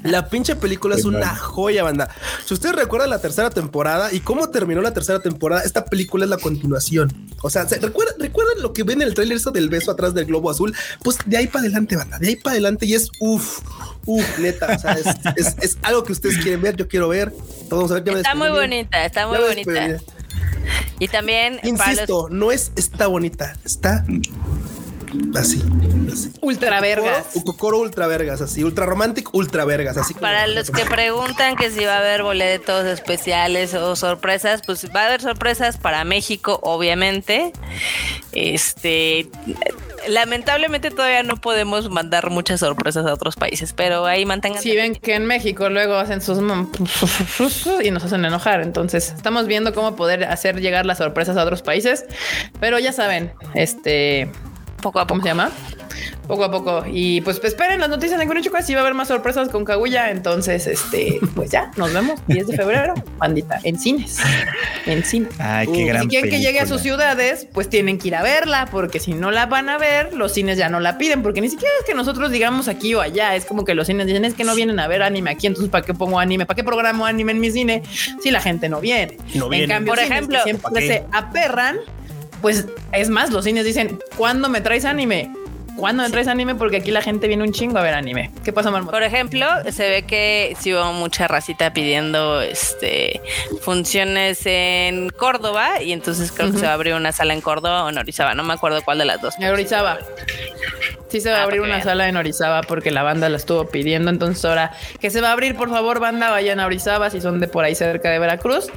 La pinche película es una joya, banda. Si ustedes recuerdan la tercera temporada y cómo terminó la tercera temporada, esta película es la continuación. O sea, ¿se recuerdan, recuerdan lo que ven en el tráiler eso del beso atrás del globo azul? Pues de ahí para adelante, banda, de ahí para adelante y es uff, uff, neta. O sea, es, es- es algo que ustedes quieren ver, yo quiero ver. Todos vamos a ver, ya me Está muy bonita, está muy bonita. Y también los, Insisto, no es está bonita, está así. así. Ultra vergas. Coro, coro ultra vergas, así, ultra romántico, ultra vergas, así. como- para los que preguntan que si va a haber boletos especiales o sorpresas, pues va a haber sorpresas para México, obviamente. Este, lamentablemente todavía no podemos mandar muchas sorpresas a otros países, pero ahí mantengan. Si ven que en México luego hacen sus y nos hacen enojar. Entonces estamos viendo cómo poder hacer llegar las sorpresas a otros países. Pero ya saben, este, poco a ¿cómo poco. se llama? Poco a poco. Y pues esperen las noticias en Konichiwa. Si va a haber más sorpresas con Kaguya. Entonces, este, pues ya, nos vemos 10 de febrero, bandita, en cines. En cine. Ay, qué Uh, gran si quieren que llegue a sus ciudades, pues tienen que ir a verla, porque si no la van a ver, los cines ya no la piden, porque ni siquiera es que nosotros digamos aquí o allá, es como que los cines dicen es que no vienen a ver anime aquí, entonces ¿para qué pongo anime? ¿Para qué programo anime en mi cine? Si la gente no viene. No viene. En cambio, Por ejemplo, siempre se aperran, pues es más, los cines dicen, ¿cuándo me traes anime? ¿Cuándo me traes anime? Porque aquí la gente viene un chingo a ver anime. ¿Qué pasa, Marmota? Por ejemplo, se ve que sí hubo mucha racita pidiendo este funciones en Córdoba y entonces creo que se va a abrir una sala en Córdoba o en Orizaba, no me acuerdo cuál de las dos. En Orizaba. Sí se va a Ah, abrir una sala en Orizaba porque la banda la estuvo pidiendo. Entonces ahora que se va a abrir, por favor, banda, vayan a Orizaba. Si son de por ahí cerca de Veracruz,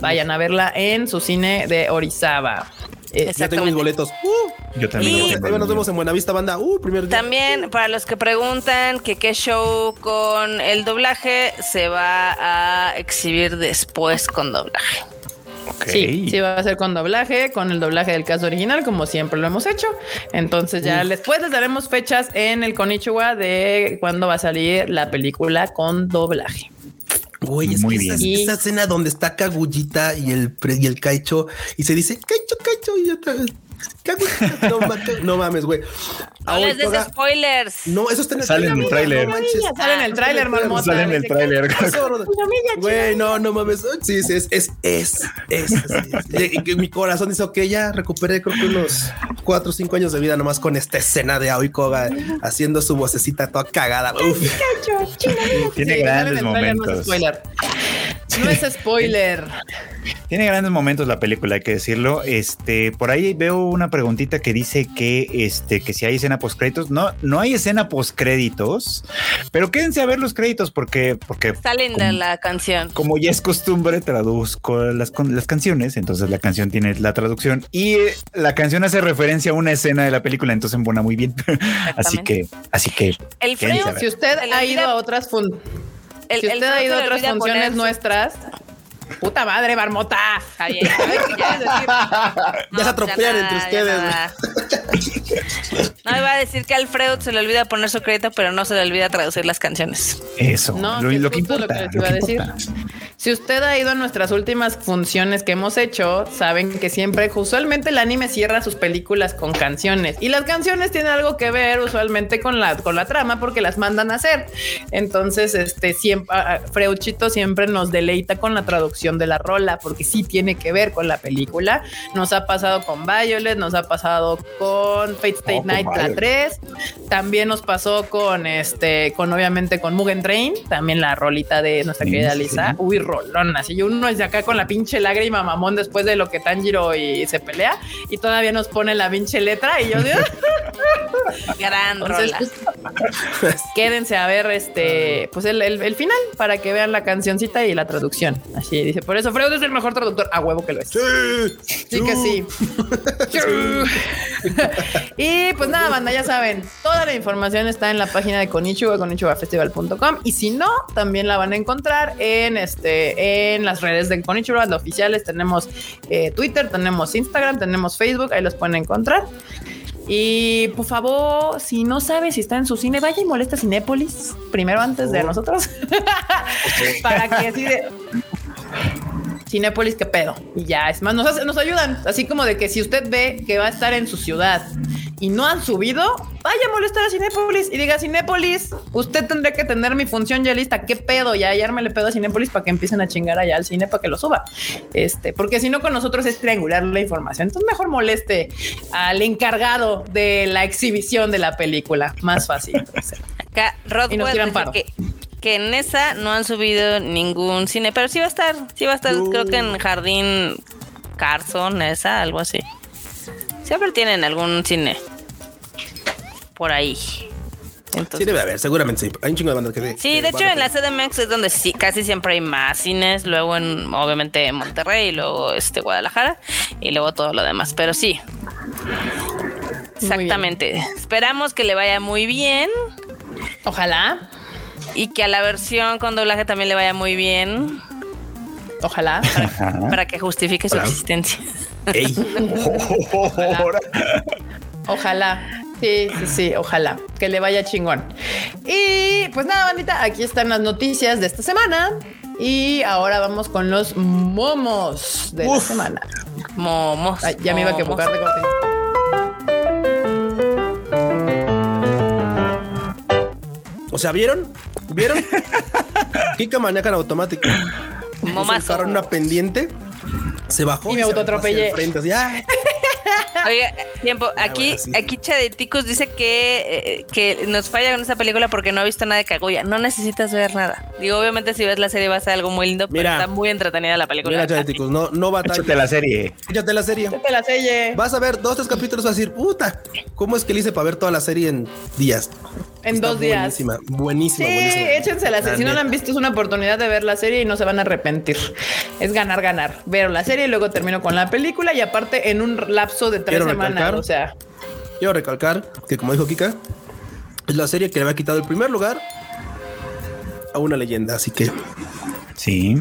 vayan a verla en su cine de Orizaba. Eh, Ya tengo mis Exactamente. boletos. Uh, Yo también. Y- nos, tengo. vemos, nos vemos en Buenavista, banda. Uh, primer día. También para los que preguntan que qué show con el doblaje se va a exhibir después con doblaje. Ok. Sí, sí va a ser con doblaje, con el doblaje del caso original, como siempre lo hemos hecho. Entonces ya después les daremos fechas en el Konichiwa de cuándo va a salir la película con doblaje. Güey, es Muy que esa, bien. esa escena donde está Kagullita y el, pre- y el Kaicho y se dice Kaicho, Kaicho y otra vez. No, ma- no mames, güey. No les des spoilers. No, eso está en el Sale en el tráiler. Sale en el tráiler, marmota. Sale en el tráiler. Güey, no, no mames. Sí, sí, es, es, es, mi corazón dice, ok, ya recuperé creo que unos cuatro o cinco años de vida nomás con esta escena de Aoi Koga haciendo su vocecita toda cagada. Uf. Tiene grandes momentos. No es spoiler. Tiene grandes momentos la película, hay que decirlo. Este, por ahí veo una preguntita que dice que, este, que si hay escena post créditos. No, no hay escena post créditos, pero quédense a ver los créditos porque, porque Salen de la canción. como ya es costumbre, traduzco las, las canciones. Entonces la canción tiene la traducción y eh, la canción hace referencia a una escena de la película, entonces embona muy bien. así que, así que El frío. Si usted ha ido a otras fun el, si el usted ha ido a otras funciones nuestras, puta madre, marmota. Está bien. A ver, ¿qué quieres decir? Ya se atropellan entre ustedes. No iba a decir que a Alfredo se le olvida poner su crédito, pero no se le olvida traducir las canciones. eso, No, lo, que lo que importa. lo que les iba a que decir. importa. Si usted ha ido a nuestras últimas funciones que hemos hecho, saben que siempre, usualmente el anime cierra sus películas con canciones y las canciones tienen algo que ver usualmente con la, con la trama porque las mandan a hacer. Entonces, este siempre, Freuchito siempre nos deleita con la traducción de la rola porque sí tiene que ver con la película. Nos ha pasado con Violet, nos ha pasado con Fate State Oh, Night, la Violet. 3. También nos pasó con este, con obviamente con Mugen Train, también la rolita de nuestra Sí, querida Lisa. sí. Uy, rolón, así y uno es de acá con la pinche lágrima mamón después de lo que Tanjiro y se pelea y todavía nos pone la pinche letra y yo digo, Gran entonces, rola. pues, quédense a ver este, pues el, el- el final para que vean la cancioncita y la traducción. Así dice, por eso Freud es el mejor traductor, a huevo que lo es. Sí que sí. y pues nada, banda, ya saben, toda la información está en la página de Konichiwa, konichiwafestival.com y si no, también la van a encontrar en este en las redes de Konichiwa, las oficiales, tenemos eh, Twitter, tenemos Instagram, tenemos Facebook, ahí los pueden encontrar. Y por favor, si no sabe si está en su cine, vaya y molesta a Cinépolis primero antes de nosotros. Para que así de. Cinépolis, qué pedo. Y ya, es más, nos, hace- nos ayudan. Así como de que si usted ve que va a estar en su ciudad y no han subido, vaya a molestar a Cinépolis y diga Cinépolis, usted tendría que tener mi función ya lista. ¿Qué pedo? Ya le pedo a Cinépolis para que empiecen a chingar allá al cine para que lo suba. Este, porque si no con nosotros es triangular la información. Entonces mejor moleste al encargado de la exhibición de la película. Más fácil. Acá Rod Y nos tiran paro. que, que en esa no han subido ningún cine, pero sí va a estar, sí va a estar, creo que en Jardín Carson, esa, algo así. Siempre tienen algún cine por ahí. Sí, debe haber, seguramente sí. Hay un chingo de bandas que sí. Sí, de hecho en la CDMX es donde sí, casi siempre hay más cines, luego en obviamente en Monterrey, y luego este Guadalajara y luego todo lo demás, pero sí. Exactamente. Esperamos que le vaya muy bien Ojalá, y que a la versión con doblaje también le vaya muy bien ojalá. Para que justifique su Hola. existencia. Ey, Ojalá. Sí, sí, sí, ojalá que le vaya chingón. Y pues nada, bandita, aquí están las noticias de esta semana. Y ahora vamos con los momos de la semana. Momos. Ay, ya me iba a equivocar de corte. o sea, ¿vieron? ¿Vieron? Kika maneja en automático. Momazo. en una pendiente. Se bajó Y me se autoatropellé. Oiga, tiempo. Aquí, bueno, sí. aquí Chadeticus dice que, eh, que nos falla con esta película porque no ha visto nada de Kaguya. No necesitas ver nada. Digo, obviamente si ves la serie va a ser algo muy lindo, Mira. pero está muy entretenida la película. Mira, chaveticos, no, no batalla. Échate la serie. Échate la serie. Yo te la selle Vas a ver dos, tres capítulos, vas a decir, puta, ¿cómo es que le hice para ver toda la serie en días? En Está dos días. Buenísima, buenísima, Sí, buenísima. échensela. Si no la han visto, es una oportunidad de ver la serie y no se van a arrepentir. Es ganar, ganar. Ver la serie y luego termino con la película y aparte en un lapso de tres Quiero semanas. recalcar- O sea, Quiero recalcar que, como dijo Kika, es la serie que le había quitado el primer lugar a una leyenda. Así que Sí.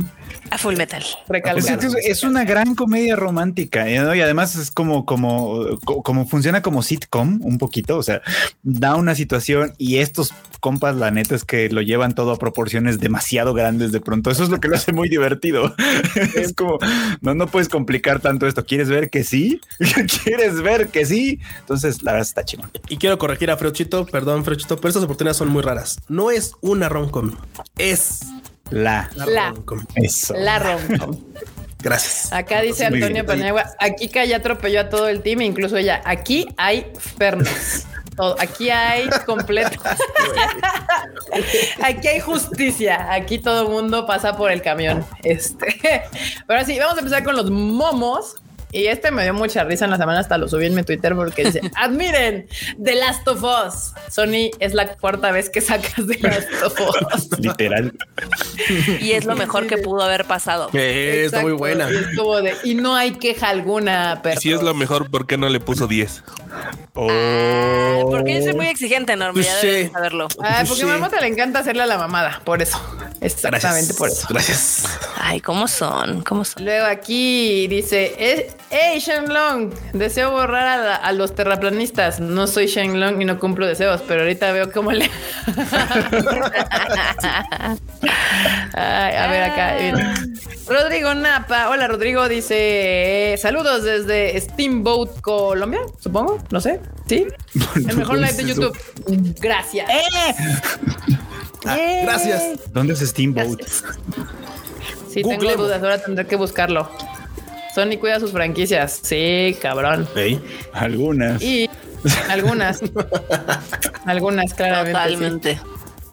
A Full Metal. Pues recalcar. es, es una gran comedia romántica ¿eh? ¿no? y además es como, como, co- como funciona como sitcom un poquito. O sea, da una situación y estos compas, la neta es que lo llevan todo a proporciones demasiado grandes de pronto. Eso es lo que lo hace muy divertido. es como no, no puedes complicar tanto esto. ¿Quieres ver que sí? ¿Quieres ver que sí? Entonces, la verdad está chingón. Y quiero corregir a Freuchito, perdón, Freuchito, pero estas oportunidades son muy raras. No es una romcom, es La. la, La. romcom. Gracias. Acá dice Muy Antonio. Paniagua, aquí que ya atropelló a todo el team, incluso ella. Aquí hay Fernes. Todo. Aquí hay completo. aquí hay justicia. Aquí todo el mundo pasa por el camión. Este, pero ahora sí, vamos a empezar con los momos. Y este me dio mucha risa en la semana, hasta lo subí en mi Twitter porque dice: Admiren The Last of Us. Sony es la cuarta vez que sacas The Last of Us. Literal. Y es lo mejor que pudo haber pasado. Eh, está muy buena. Y es como de, y no hay queja alguna, pero si es lo mejor, ¿por qué no le puso 10? Ah, porque yo soy muy exigente, Norma, ya Sí. debes saberlo. Ah, porque Sí. a Marmota le encanta hacerle a la mamada, por eso. Exactamente Gracias. por eso. Gracias. Ay, ¿cómo son? ¿Cómo son? Luego aquí dice, eh, hey Shenlong, deseo borrar a, la- a los terraplanistas. No soy Shenlong y no cumplo deseos, pero ahorita veo cómo le... Ay, a ver acá. mira. Rodrigo Napa. Hola Rodrigo, dice, eh, saludos desde Steamboat, Colombia, supongo, no sé. Sí, el mejor live de YouTube. Gracias. Ah, Yay. gracias. ¿Dónde es Steamboat? Gracias. Sí, tengo dudas, ahora tendré que buscarlo. Sony cuida sus franquicias. Sí, cabrón. Ey. Algunas. Y algunas. algunas, claramente. sí.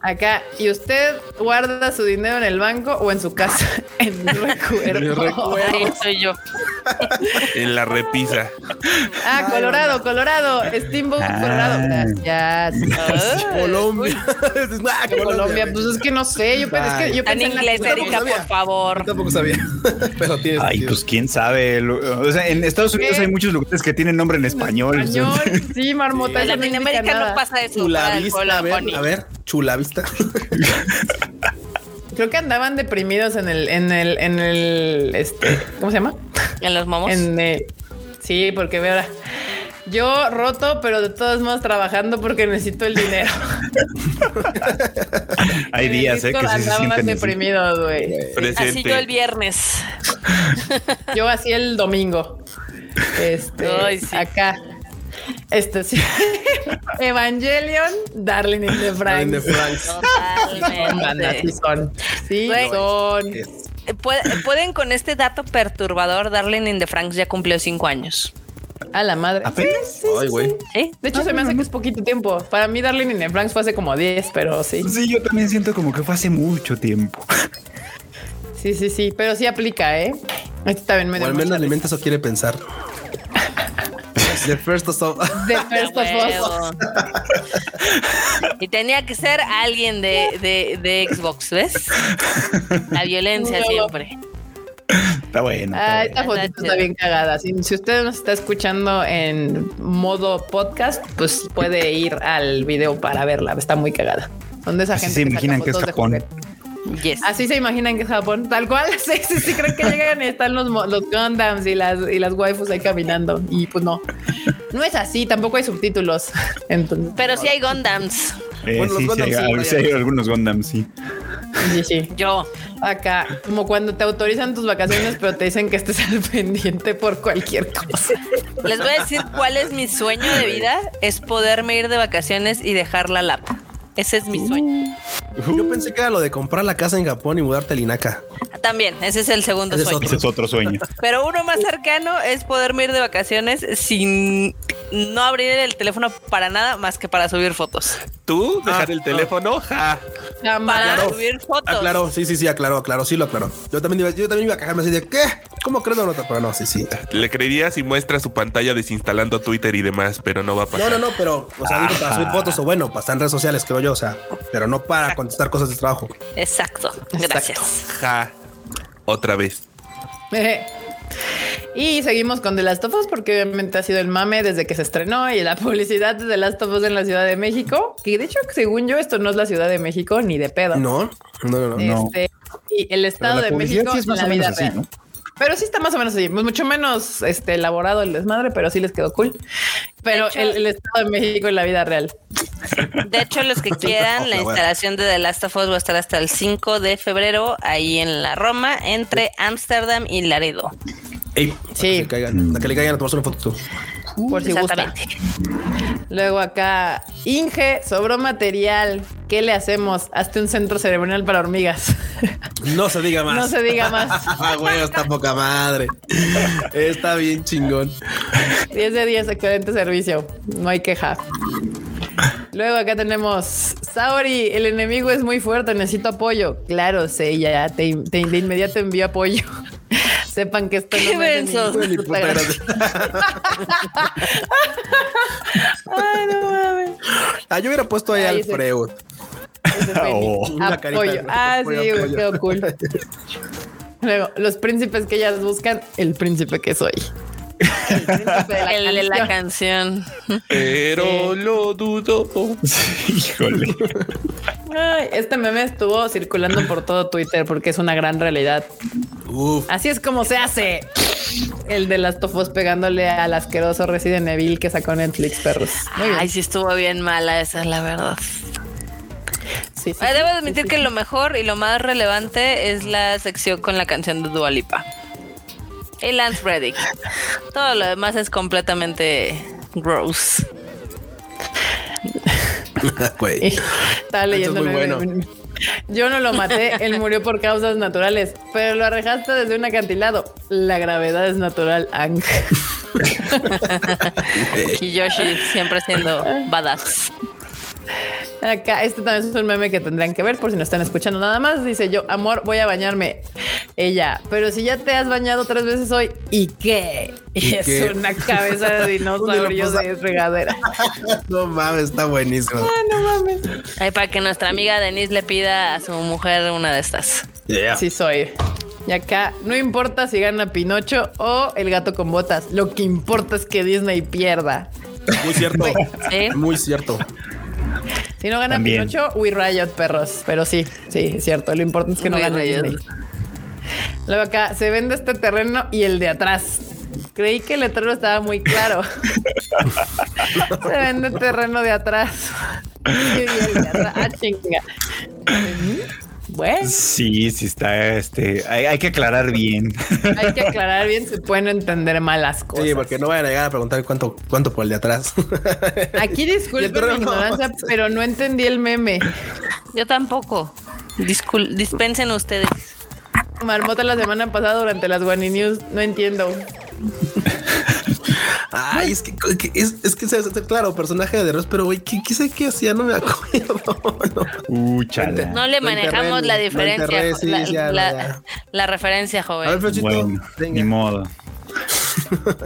Acá, ¿y usted guarda su dinero en el banco o en su casa? en el recuerdo. Sí, soy yo. En la repisa. ah, Colorado, Colorado. Steamboat, Ah. Colorado. Gracias. Ay, Colombia. Ah, Colombia, pues es que no sé. Yo, pensé- es que yo Está en pensé en inglés, Erika, por favor. Yo tampoco sabía. Pero tiene Ay, sentido. pues quién sabe. O sea, en Estados Unidos ¿Qué? hay muchos lugares que tienen nombre en español. Español, sí, marmota. En Latinoamérica no pasa eso. Chulavista, a ver, a ver, chulavista. Creo que andaban deprimidos en el, en el, en el, este, ¿cómo se llama? En los momos. En, eh, sí, porque vea, yo roto, pero de todos modos trabajando porque necesito el dinero. hay días eh, que sí se sienten deprimidos, güey. Así yo el viernes. Yo así el domingo. Este, Ay, sí. acá. Este sí. Evangelion, Darling in the. Franks. Son bandas, sí Totalmente. son. Sí, son. Pueden con este dato perturbador, Darling in the Franks ya cumplió cinco años. A la madre. ¿Apenas? Sí, sí, Ay, güey. De hecho, se me hace que es poquito tiempo. Para mí, Darling in the Franxx fue hace como 10, pero sí. Sí, yo también siento como que fue hace mucho tiempo. Sí, sí, sí. Pero sí aplica, ¿eh? Este también me O al menos mente eso quiere pensar. The first of all. risa. The First of Us. Y tenía que ser alguien de, de, de Xbox, ¿ves? La violencia No. siempre. Está bueno. Ah, está esta bueno. fotito está bien cagada. Si, si usted nos está escuchando en modo podcast, pues puede ir al video para verla. Está muy cagada. Son de esa Así gente se imaginan que es Japón. Yes. Así se imaginan que es Japón, tal cual. Sí, sí, sí, creen que llegan y están los, mo- los Gundams y las, y las waifus ahí caminando. Y pues no, no es así, tampoco hay subtítulos. Entonces, Pero sí hay Gundams. Eh, Bueno, los sí, sí, Gundam hay, sí, sí hay algunos Gundam, sí. sí, sí. Yo. Acá, como cuando te autorizan tus vacaciones, pero te dicen que estés al pendiente por cualquier cosa. Les voy a decir cuál es mi sueño de vida. Es poderme ir de vacaciones y dejar la lap. Ese es mi sueño. Yo pensé que era lo de comprar la casa en Japón y mudarte a Linaca. También, ese es el segundo Ese es sueño. otro. Ese es otro sueño. Pero uno más cercano es poderme ir de vacaciones sin no abrir el teléfono para nada más que para subir fotos. ¿Tú? ¿Dejar Ah, el teléfono? Ja. Para Aclaró. subir fotos. Aclaró, sí, sí, sí, aclaró, aclaró, sí lo aclaró. Yo también iba, yo también iba a quejarme así de ¿qué? ¿Cómo crees nota? Pero no, sí, sí. Le creería si muestra su pantalla desinstalando Twitter y demás, pero no va a No, pasar. no, no, pero, o sea, digo para subir fotos o bueno, para estar en redes sociales, creo yo, o sea, pero no para contestar cosas de trabajo. Exacto. Gracias. Ja. Otra vez. Y seguimos con The Last of Us porque obviamente ha sido el mame desde que se estrenó y la publicidad de The Last of Us en la Ciudad de México, que de hecho, según yo, esto no es la Ciudad de México ni de pedo. No, no, no, no. no. Este, y el Estado de México sí es más la o menos vida así, real. ¿no? Pero sí está más o menos así, pues mucho menos este, elaborado el desmadre, pero sí les quedó cool. Pero hecho- el, el Estado de México en la vida real. De hecho, los que quieran, la instalación de The Last of Us va a estar hasta el 5 de febrero ahí en la Roma, entre Ámsterdam y Laredo. Ey, Sí. Que, caigan, le caigan a tomarse una foto. Por si gusta. Luego acá, Inge, sobró material. ¿Qué le hacemos? Hazte un centro ceremonial para hormigas. No se diga más. No se diga más. Ah, güey, está poca madre. Está bien chingón. 10 de 10, excelente servicio. No hay queja. Luego acá tenemos Saori, el enemigo es muy fuerte, necesito apoyo. Claro, sé, ya te, te- de inmediato envío apoyo. Sepan que esto Qué no me Ni puta. Ay, no mames. Ah, yo hubiera puesto ahí Ahí al se- Freud. Oh. Una carita apoyo. Ah, sí, apoyo. quedó cool. Luego, los príncipes que ellas buscan, el príncipe que soy. El príncipe de la El de la canción. Pero lo dudo. Híjole. Ay, este meme estuvo circulando por todo Twitter porque es una gran realidad. Uf. Así es como se hace. El de las tofos pegándole al asqueroso Resident Evil que sacó Netflix, perros. Muy bien. Ay, sí estuvo bien mala esa, es la verdad. Sí, sí, Debo admitir sí, que lo mejor y lo más relevante es la sección con la canción de Dua Lipa. Y Lance Reddick. Todo lo demás es completamente gross. Güey. Estaba leyendo muy bueno. Yo no lo maté, él murió por causas naturales, pero lo arrejaste desde un acantilado. La gravedad es natural, Ang. Y Yoshi siempre siendo badass. Acá, este también es un meme que tendrán que ver por si no están escuchando nada más. Dice yo, amor, voy a bañarme. Ella, pero si ya te has bañado tres veces hoy, ¿y qué? Y, ¿Y es qué? una cabeza de dinosaurio de regadera. No mames, está buenísimo. no mames. Ay, para que nuestra amiga Denise le pida a su mujer una de estas. Yeah. Sí soy. Y acá, no importa si gana Pinocho o el gato con botas. Lo que importa es que Disney pierda. Muy cierto. Sí. Muy cierto. Si no gana También. Pinocho, We Riot, perros. Pero sí, sí, es cierto. Lo importante es que no We gane Riot. Disney. Luego acá, se vende este terreno y el de atrás. Creí que el letrero estaba muy claro. se vende terreno de atrás. y el de atrás. Ah, chinga. Bueno, Sí, sí está, este, hay, hay que aclarar bien. hay que aclarar bien, se pueden entender mal las cosas. Sí, porque no vayan a llegar a preguntar cuánto, cuánto por el de atrás. Aquí disculpen mi no. ignorancia, pero no entendí el meme. Yo tampoco. Discul- dispensen ustedes. Marmota la semana pasada durante las Guani News, no entiendo. Ay, es que, que- es, es que se hace claro, personaje de Ross, pero güey, ¿qué, qué sé qué hacía? No me acuerdo. No. Uh, chala. No le manejamos la lo diferencia. enterré, sí, la, ya, la- ya. la referencia, A ver, joven. Bueno, ni modo.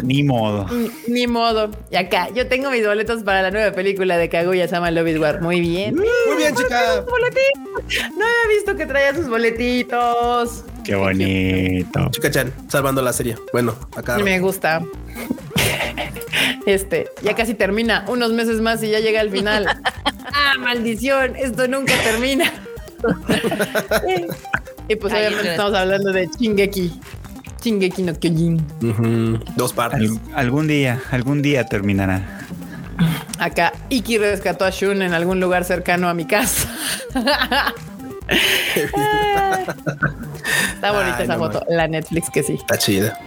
ni modo. Ni, ni modo. Y acá, yo tengo mis boletos para la nueva película de Kaguya Sama Love is War. Muy bien. Muy bien, chica. No había visto que traía sus boletitos. Qué bonito. Chica Chan, salvando la serie. Bueno, acá. Me gusta. Este, ya casi termina. Unos meses más y ya llega al final. ah, maldición. Esto nunca termina. y pues obviamente no. estamos hablando de Chingeki. Chingeki no Kyojin. Dos partes. Al- algún día, algún día terminará. Acá Iki rescató a Shun en algún lugar cercano a mi casa. Está bonita Ay, esa no foto. La Netflix que sí. Está chida.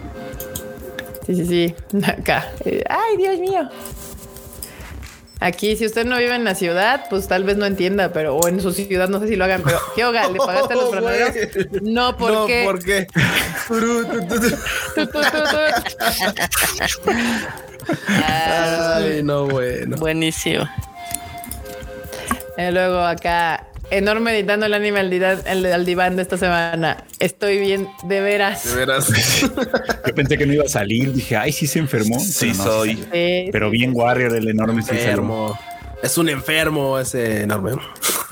Sí, sí, sí. Acá. Eh, Ay, Dios mío. Aquí, si usted no vive en la ciudad, pues tal vez no entienda, pero o en su ciudad, no sé si lo hagan, pero Kyoga, ¿le pagaste a los güey. No, ¿por no, qué? ¿por qué? Ay, no, bueno. Buenísimo. Y luego acá, enorme editando el anime al, dida- al- al diván de esta semana. Estoy bien, de veras. De veras. Yo pensé que no iba a salir. Dije, ay, sí se enfermó. Sí Pero no, soy. sí. Pero bien Warrior, el enorme sí se enfermo. Es un enfermo ese enorme.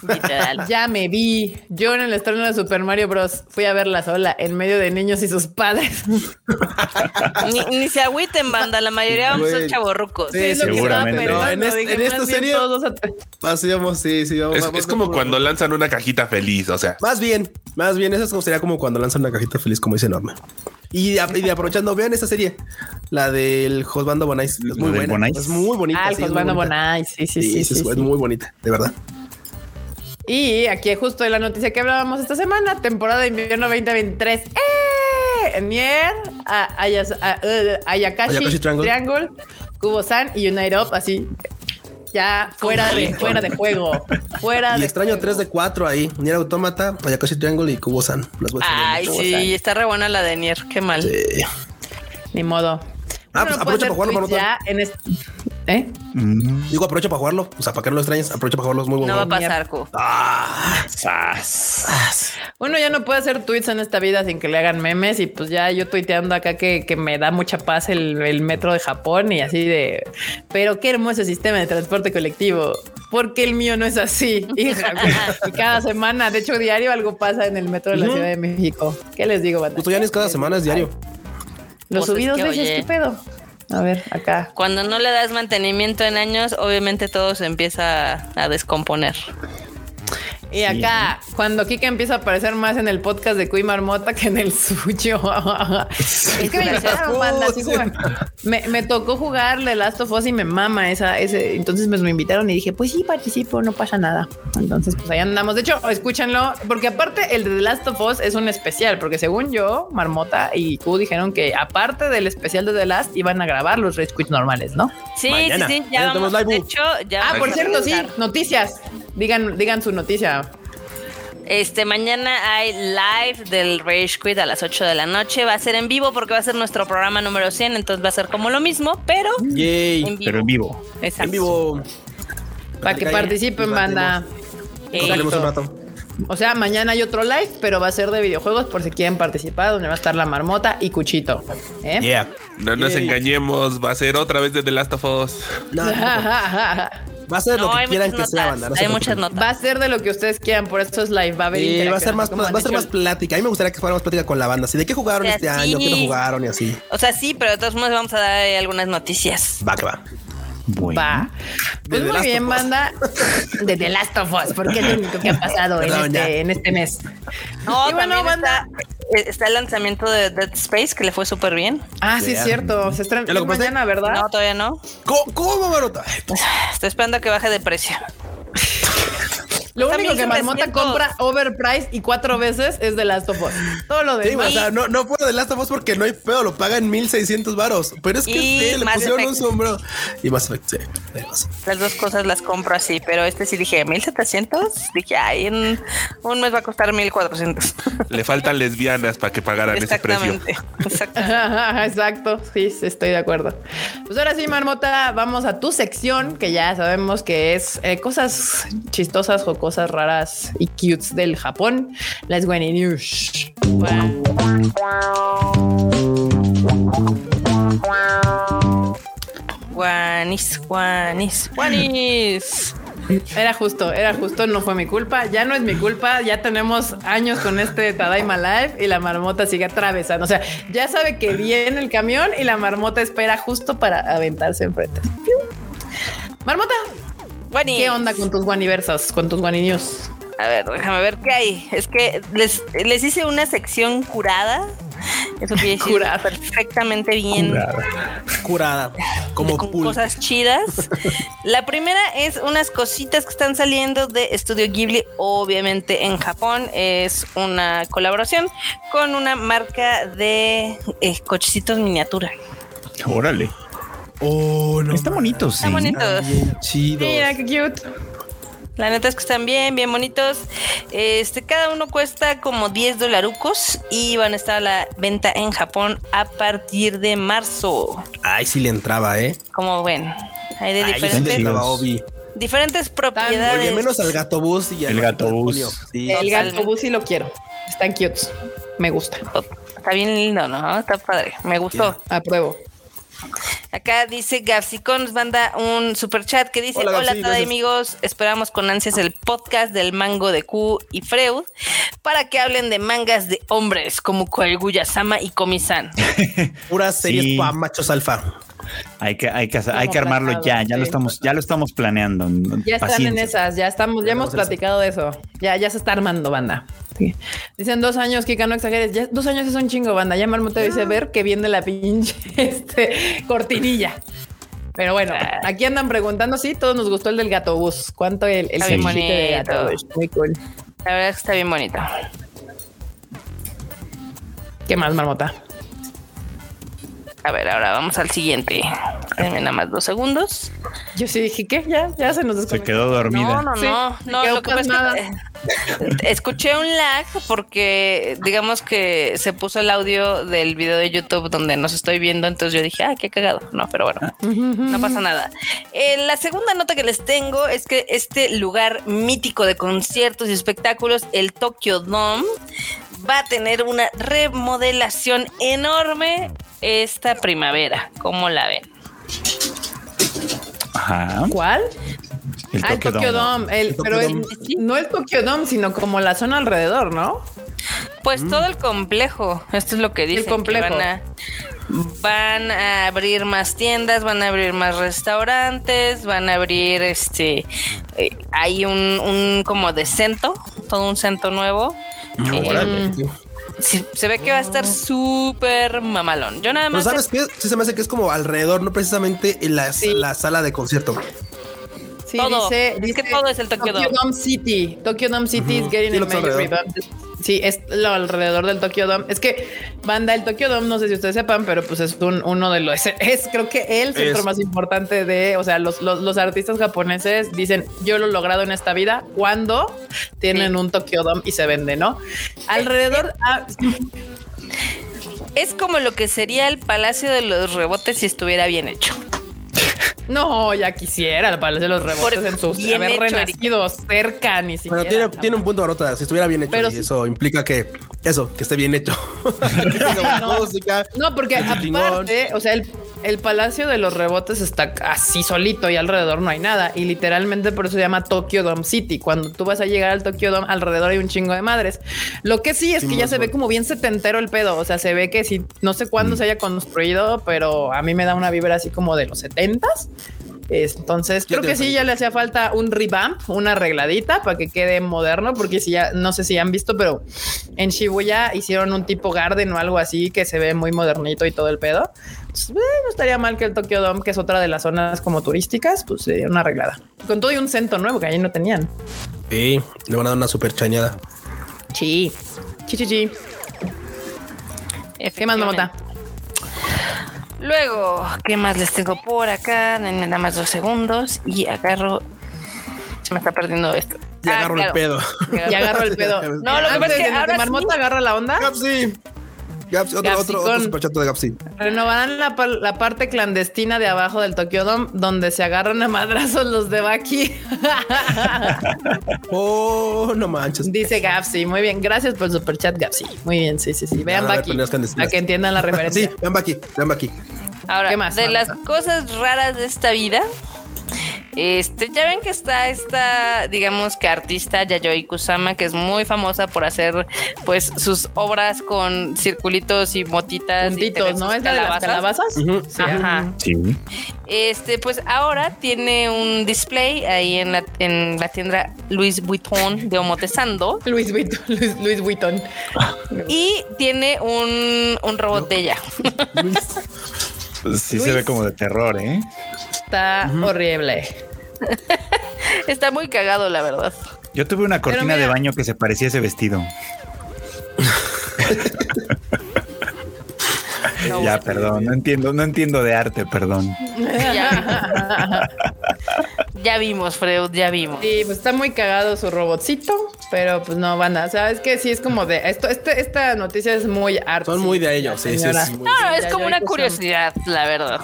Literal. Ya me vi. Yo en el estreno de Super Mario Bros. fui a verla sola en medio de niños y sus padres. Ni, ni se agüiten, banda. La mayoría vamos a ser chavorrucos. Sí, Es lo que seguramente. No, en, es- en esta más bien serie todos Así vamos, sí, sí, vamos. Es, vamos es como cuando lanzan una cajita feliz, o sea. Más bien, más bien, eso es como sería como cuando lanzan una cajita feliz, como dice enorme. Y, aprovechando, vean esa serie, la del Josbando Bonais. Es muy buena. Bonais. Es muy bonita. Ah, el sí, es muy Josbando bonita. Bonai. Sí, sí, Sí, sí. sí, sí, es sí. muy bonita, de verdad. Y aquí justo de la noticia que hablábamos esta semana, temporada de invierno 2023. ¡Eh! Nier, a- Ayas- a- uh, Ayakashi, Ayakashi Triangle. Triangle, Kubo-san y Unite Up, así. Ya fuera de, fuera de juego. Fuera Y de extraño juego. 3 de 4 ahí. Nier Automata, Ayakashi Triangle y Kubo-san. Las voy a Ay, sí, está re buena la de Nier. Qué mal. Sí. Ni modo. Ah, Uno pues no puede aprovecha para jugarlo, Marmota. ya en este. ¿Eh? Mm, Digo, aprovecha para jugarlo. O sea, para que no lo extrañes, aprovecha para jugarlo. Es muy bueno. No va a pasar, Q. Ah. Uno ya no puede hacer tweets en esta vida sin que le hagan memes y pues ya yo tuiteando acá que, que me da mucha paz el, el metro de Japón y así de, pero qué hermoso sistema de transporte colectivo. Porque el mío no es así, hija. Y cada semana, de hecho diario algo pasa en el metro de la Ciudad de México. ¿Qué les digo, banda? Justo ya ni es cada semana, es diario. Los Pues es subidos que, veces, oye. ¿qué pedo? A ver, acá. Cuando no le das mantenimiento en años, obviamente todo se empieza a descomponer. Y acá, cuando Kika empieza a aparecer más en el podcast de Cuy Marmota que en el suyo. es que me invitaron, banda, sí juegan. me, me tocó jugar The Last of Us y me mama esa, ese. Entonces pues, me invitaron y dije, pues sí, participo, no pasa nada. Entonces, pues ahí andamos. De hecho, escúchanlo, porque aparte el de The Last of Us es un especial, porque según yo, Marmota y Q dijeron que aparte del especial de The Last, iban a grabar los Rage Quits normales, ¿no? Sí, Mañana. sí, sí, ya vamos. De live. hecho, ya Ah, vamos por cierto, sí, noticias. Digan, digan su noticia. Este, mañana hay live del Rage Quit a las 8 de la noche. Va a ser en vivo porque va a ser nuestro programa número 100, entonces va a ser como lo mismo, pero Yay. en vivo. Pero en vivo. Exacto. En vivo. Para que participen, banda. Un rato. O sea, mañana hay otro live, pero va a ser de videojuegos por si quieren participar, donde va a estar la marmota y Cuchito. ¿Eh? Yeah. No nos Yay. engañemos, va a ser otra vez de The Last of Us. No, no, va a ser no, lo que quieran que sea, banda. no hay muchas notas. va a ser de lo que ustedes quieran, por eso es live, va a haber Sí, va a ser más, va a ser más plática. A mí me gustaría que fuera más plática con la banda. Así de qué jugaron O sea, este sí. año, qué no jugaron y así. O sea, sí, pero de todos modos vamos a dar ahí algunas noticias. Va que va. Bueno. Va. Pues muy Last bien, banda. De The Last of Us, porque es lo único que ha pasado en este, en este mes. No, Y bueno, también banda. está, está el lanzamiento de Dead Space que le fue súper bien. Ah, sí, es cierto. Se estrena ¿Ya lo mañana, ¿verdad? No, todavía no. ¿Cómo, cómo Marota? Pues, Estoy esperando a que baje de precio. Lo Está único que Marmota 1700. compra overprice y cuatro veces es de Last of Us. Todo lo Sí, demás. o sea, no, no fue de Last of Us porque no hay pedo, lo pagan 1600 varos. Pero es que Y sí, le pusieron un sombrero. Y más Effect, sí. Las dos cosas las compro así, pero este sí dije 1700. Dije, ay, en un mes va a costar 1400. Le faltan lesbianas para que pagaran ese precio. Exactamente. Exacto, sí, sí, estoy de acuerdo. Pues ahora sí, Marmota, vamos a tu sección, que ya sabemos que es eh, cosas chistosas o cosas raras y cutes del Japón. Las Guani News. Guanis, guanis, guanis. Era justo, era justo, no fue mi culpa, ya no es mi culpa, ya tenemos años con este Tadaima Live y la marmota sigue atravesando, o sea, ya sabe que viene el camión y la marmota espera justo para aventarse enfrente. Marmota, Guanis. ¿qué onda con tus guaniversas, con tus guaninios? A ver, déjame ver qué hay. Es que les, les hice una sección curada. Eso quiere decir Curada. perfectamente bien. Curada. Como con cosas chidas. La primera es unas cositas que están saliendo de Studio Ghibli, obviamente en Japón. Es una colaboración con una marca de eh, cochecitos miniatura. Órale. Oh, no. Está bonito, sí. Está bonito. Mira, qué cute. La neta es que están bien, bien bonitos. Este, cada uno cuesta como 10 dolarucos y van a estar a la venta en Japón a partir de marzo. Ay, sí le entraba, ¿eh? Como ven, hay de Ay, sí diferentes, diferentes propiedades. Oye, menos al gato bus y al El gato bus. Sí. El gato bus sí lo quiero. Están cutes. Me gusta. Está bien lindo, ¿no? Está padre. Me gustó. Apruebo. Acá dice Gapsicón, nos manda un super chat que dice: Hola, Hola, Tada amigos. Esperamos con ansias el podcast del mango de Q y Freud para que hablen de mangas de hombres como Koiguya-sama y Komi-san. Puras series Sí. para machos alfa. Hay que, hay que, hay que armarlo planeado, ya, ya lo sí. estamos, ya lo estamos planeando. Ya están en esas, ya estamos, ya hemos platicado de eso. Ya, ya se está armando, banda. Sí. Dicen dos años, Kika, no exageres. Ya, dos años es un chingo, banda. Ya Marmota dice ver que viene la pinche este, cortinilla. Pero bueno, aquí andan preguntando. Sí, todos nos gustó el del gato bus. ¿Cuánto el, el peluchito de bonito. gato bus? Muy cool. La verdad es que está bien bonito. ¿Qué más, Marmota? A ver, ahora vamos al siguiente. Denme nada más dos segundos. Yo sí dije, ¿qué? Ya, ya se nos Se desconectó. quedó dormida. No, no, Sí, no. no quedo lo que pasa es pasmada. que, eh, escuché un lag porque digamos que se puso el audio del video de YouTube donde nos estoy viendo, entonces yo dije, ah, qué cagado. No, pero bueno, no pasa nada. Eh, la segunda nota que les tengo es que este lugar mítico de conciertos y espectáculos, el Tokyo Dome, va a tener una remodelación enorme esta primavera. ¿Cómo la ven? Ajá. ¿Cuál? El ah, el Tokyo Tokyo Dome. Dome. El- El Tokyo pero el- no el Tokyo Dome, sino como la zona alrededor, ¿no? Pues todo el complejo, esto es lo que dicen. que complejo. van, a, van a abrir más tiendas, van a abrir más restaurantes, van a abrir este. eh, hay un, un como de centro, todo un centro nuevo. Eh, Órale. sí, se ve que va a estar súper mamalón. Yo nada Pero más. sabes qué? Sí se me hace que es como alrededor, no precisamente en la, Sí. la sala de concierto. Sí, Todo. dice, Es dice que todo es el Tokyo Dome. City. Tokyo Dome City is getting Sí, a major revamp. Sí, es lo alrededor del Tokyo Dome. Es que banda el Tokyo Dome, no sé si ustedes sepan, pero pues es un, uno de los es, es creo que el centro Es. más importante de, o sea, los, los, los artistas japoneses dicen yo lo he logrado en esta vida cuando tienen Sí. un Tokyo Dome y se vende, ¿no? Alrededor, ah, Es como lo que sería el Palacio de los Rebotes si estuviera bien hecho. No, ya quisiera el Palacio de los Rebotes Por- en sus haber hecho, renacido cerca ni siquiera. Pero tiene, tiene un punto barota. Si estuviera bien hecho, Pero y eso implica que eso, que esté bien hecho. No. música. No, porque aparte, o sea, el, el Palacio de los Rebotes está así solito y alrededor no hay nada. Y literalmente por eso se llama Tokyo Dome City. Cuando tú vas a llegar al Tokyo Dome, alrededor hay un chingo de madres. Lo que sí es Sí, que ya se ve como bien setentero el pedo. O sea, se ve que sí, no sé cuándo se haya construido, pero a mí me da una vibra así como de los setentas. Es- Entonces, creo que sí, ya le hacía falta un revamp, una arregladita para que quede moderno, porque si ya, no sé si han visto, pero en Shibuya hicieron un tipo garden o algo así que se ve muy modernito y todo el pedo. Pues, eh, no estaría mal que el Tokyo Dome, que es otra de las zonas como turísticas, pues sería una arreglada. Con todo y un centro nuevo que ahí no tenían. Sí, le van a dar una super chañada. Sí. Sí, sí, sí. ¿Qué más, mamota? Luego, ¿qué más les tengo por acá? Nada más dos segundos y agarro. Se me está perdiendo esto. Y Ah, agarro claro. el pedo. Y agarro el pedo. No, lo que pasa es que ahora Marmota sí. agarra la onda. Gapsi. Gapsi, otro, otro, otro Gapsicón. superchato de Gapsi. Renovarán la, la parte clandestina de abajo del Tokyo Dome donde se agarran a madrazos los de Baki. Oh, no manches. Dice Gapsi. Muy bien. Gracias por el superchat, Gapsi. Muy bien. Sí, sí, sí. Vean Baki. Para que entiendan la Sí, referencia. ven aquí, ven aquí. Ahora, ¿Qué más, de las cosas raras de esta vida, este, ya ven que está esta, digamos que artista Yayoi Kusama, que es muy famosa por hacer, pues, sus obras con circulitos y motitas. y Puntitos, ¿no? ¿Es la de las calabazas? Sí. Ajá. Sí. Este, pues ahora tiene un display ahí en la, en la tienda Louis Vuitton de Omotesando Luis Vuitton. Luis, Luis Vuitton. y tiene un, un robot de ella. Pues sí se ve como de terror, ¿eh? Está horrible. Está muy cagado, la verdad. Yo tuve una cortina de baño que se parecía a ese vestido. ya, perdón, no entiendo, no entiendo de arte, perdón. Ya, ya vimos, Freud, ya vimos. Sí, pues está muy cagado su robotcito, pero pues no. O sea, es que sí es como de esto, este, esta noticia es muy arte. Son muy de ellos, sí, sí, sí. muy- No, es como una curiosidad, la verdad.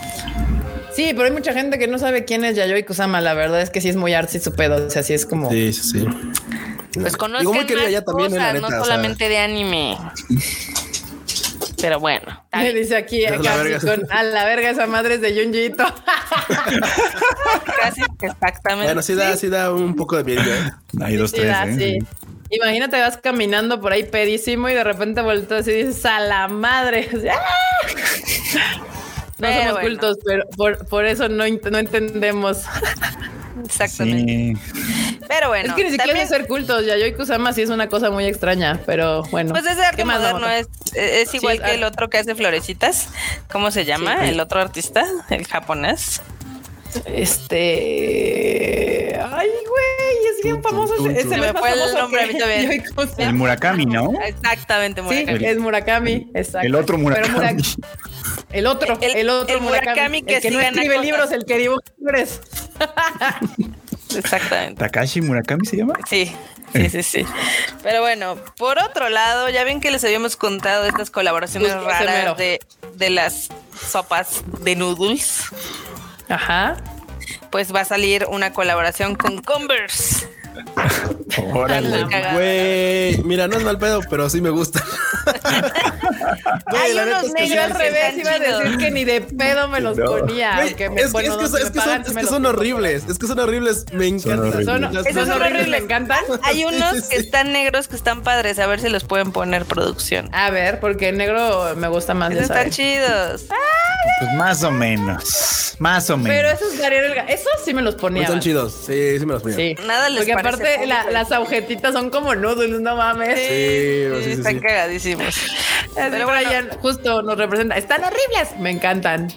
Sí, pero hay mucha gente que no sabe quién es Yayoi Kusama. La verdad es que sí es muy artsy su pedo. O sea, sí es como. Sí, sí, sí. Pues más ya también, eh, neta, no o sea. solamente de anime. Pero bueno, Me dice aquí A la acá, verga. sí, con a la verga esa madre es de Junjiito. casi exactamente. Bueno, sí da, sí da un poco de miedo. ¿eh? Hay dos, Sí, tres, da, ¿eh? sí. Imagínate, vas caminando por ahí pedísimo y de repente volteas y dices a la madre. ¡ah! No Pero somos bueno. cultos, pero por, por eso no, no entendemos. Exactamente. Sí. Pero bueno, es que ni siquiera también, ser cultos. Yayoi Kusama sí es una cosa muy extraña, pero bueno. pues ese arte ¿Qué más, moderno es, es igual es que el otro que hace florecitas. ¿Cómo se llama? Sí. El otro artista, el japonés. Este. Ay, güey, es bien famoso. Se me fue el famoso nombre que a mí también. El Murakami, ¿no? Exactamente, Sí, Murakami. es Murakami, exacto. El otro Pero Murakami. Murak- el otro, El- el, otro el Murakami que el que sí no escribe cosas. libros, el que dibuja libros. Exactamente. Takashi Murakami se llama. Sí, sí, sí, sí. Pero bueno, por otro lado, ya ven que les habíamos contado de estas colaboraciones Justo raras de, de las sopas de noodles. Ajá. Pues va a salir una colaboración con Converse. Órale. Cagada. Güey, mira, no es mal pedo, pero sí me gusta. Güey, Hay unos es que Yo al revés iba a decir que ni de pedo me los ponía. Es, que, son- son, son horribles. Es que son horribles. Me encantan. Son, esos son son horribles, me encantan. Hay Sí, unos sí, que están negros que están padres, a ver si los pueden poner producción. A ver, porque el negro me gusta más están chidos. Pues más o menos. Más o menos. Pero esos esos sí me los ponía. Están chidos. Sí, sí me los ponía. Sí. Nada les aparte la- las agujetitas son como noodles, no mames. Sí, sí, sí, están sí. cagadísimos. Así Pero bueno, Brian justo nos representa. Están horribles. Me encantan.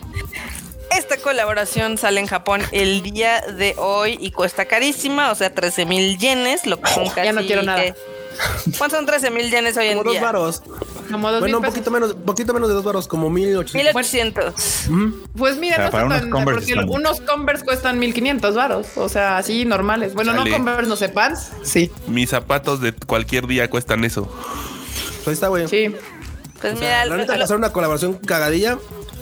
esta colaboración sale en Japón el día de hoy y cuesta carísima, o sea, 13 mil yenes, lo que son casi... Ya no quiero nada. ¿Cuántos son 13 mil yenes hoy en Como dos día? varos. Como dos Bueno, un poquito menos, poquito menos de dos varos, como mil ochocientos. 1800. Pues mira, para unos tan, Converse porque unos Converse cuestan 1500 varos, o sea, así normales. Bueno, no Converse, no sé, Pants. Sí, Mis zapatos de cualquier día cuestan eso. Pues ahí está, güey. sí. Pues O sea, mira, la neta, lo- hacer una colaboración cagadilla,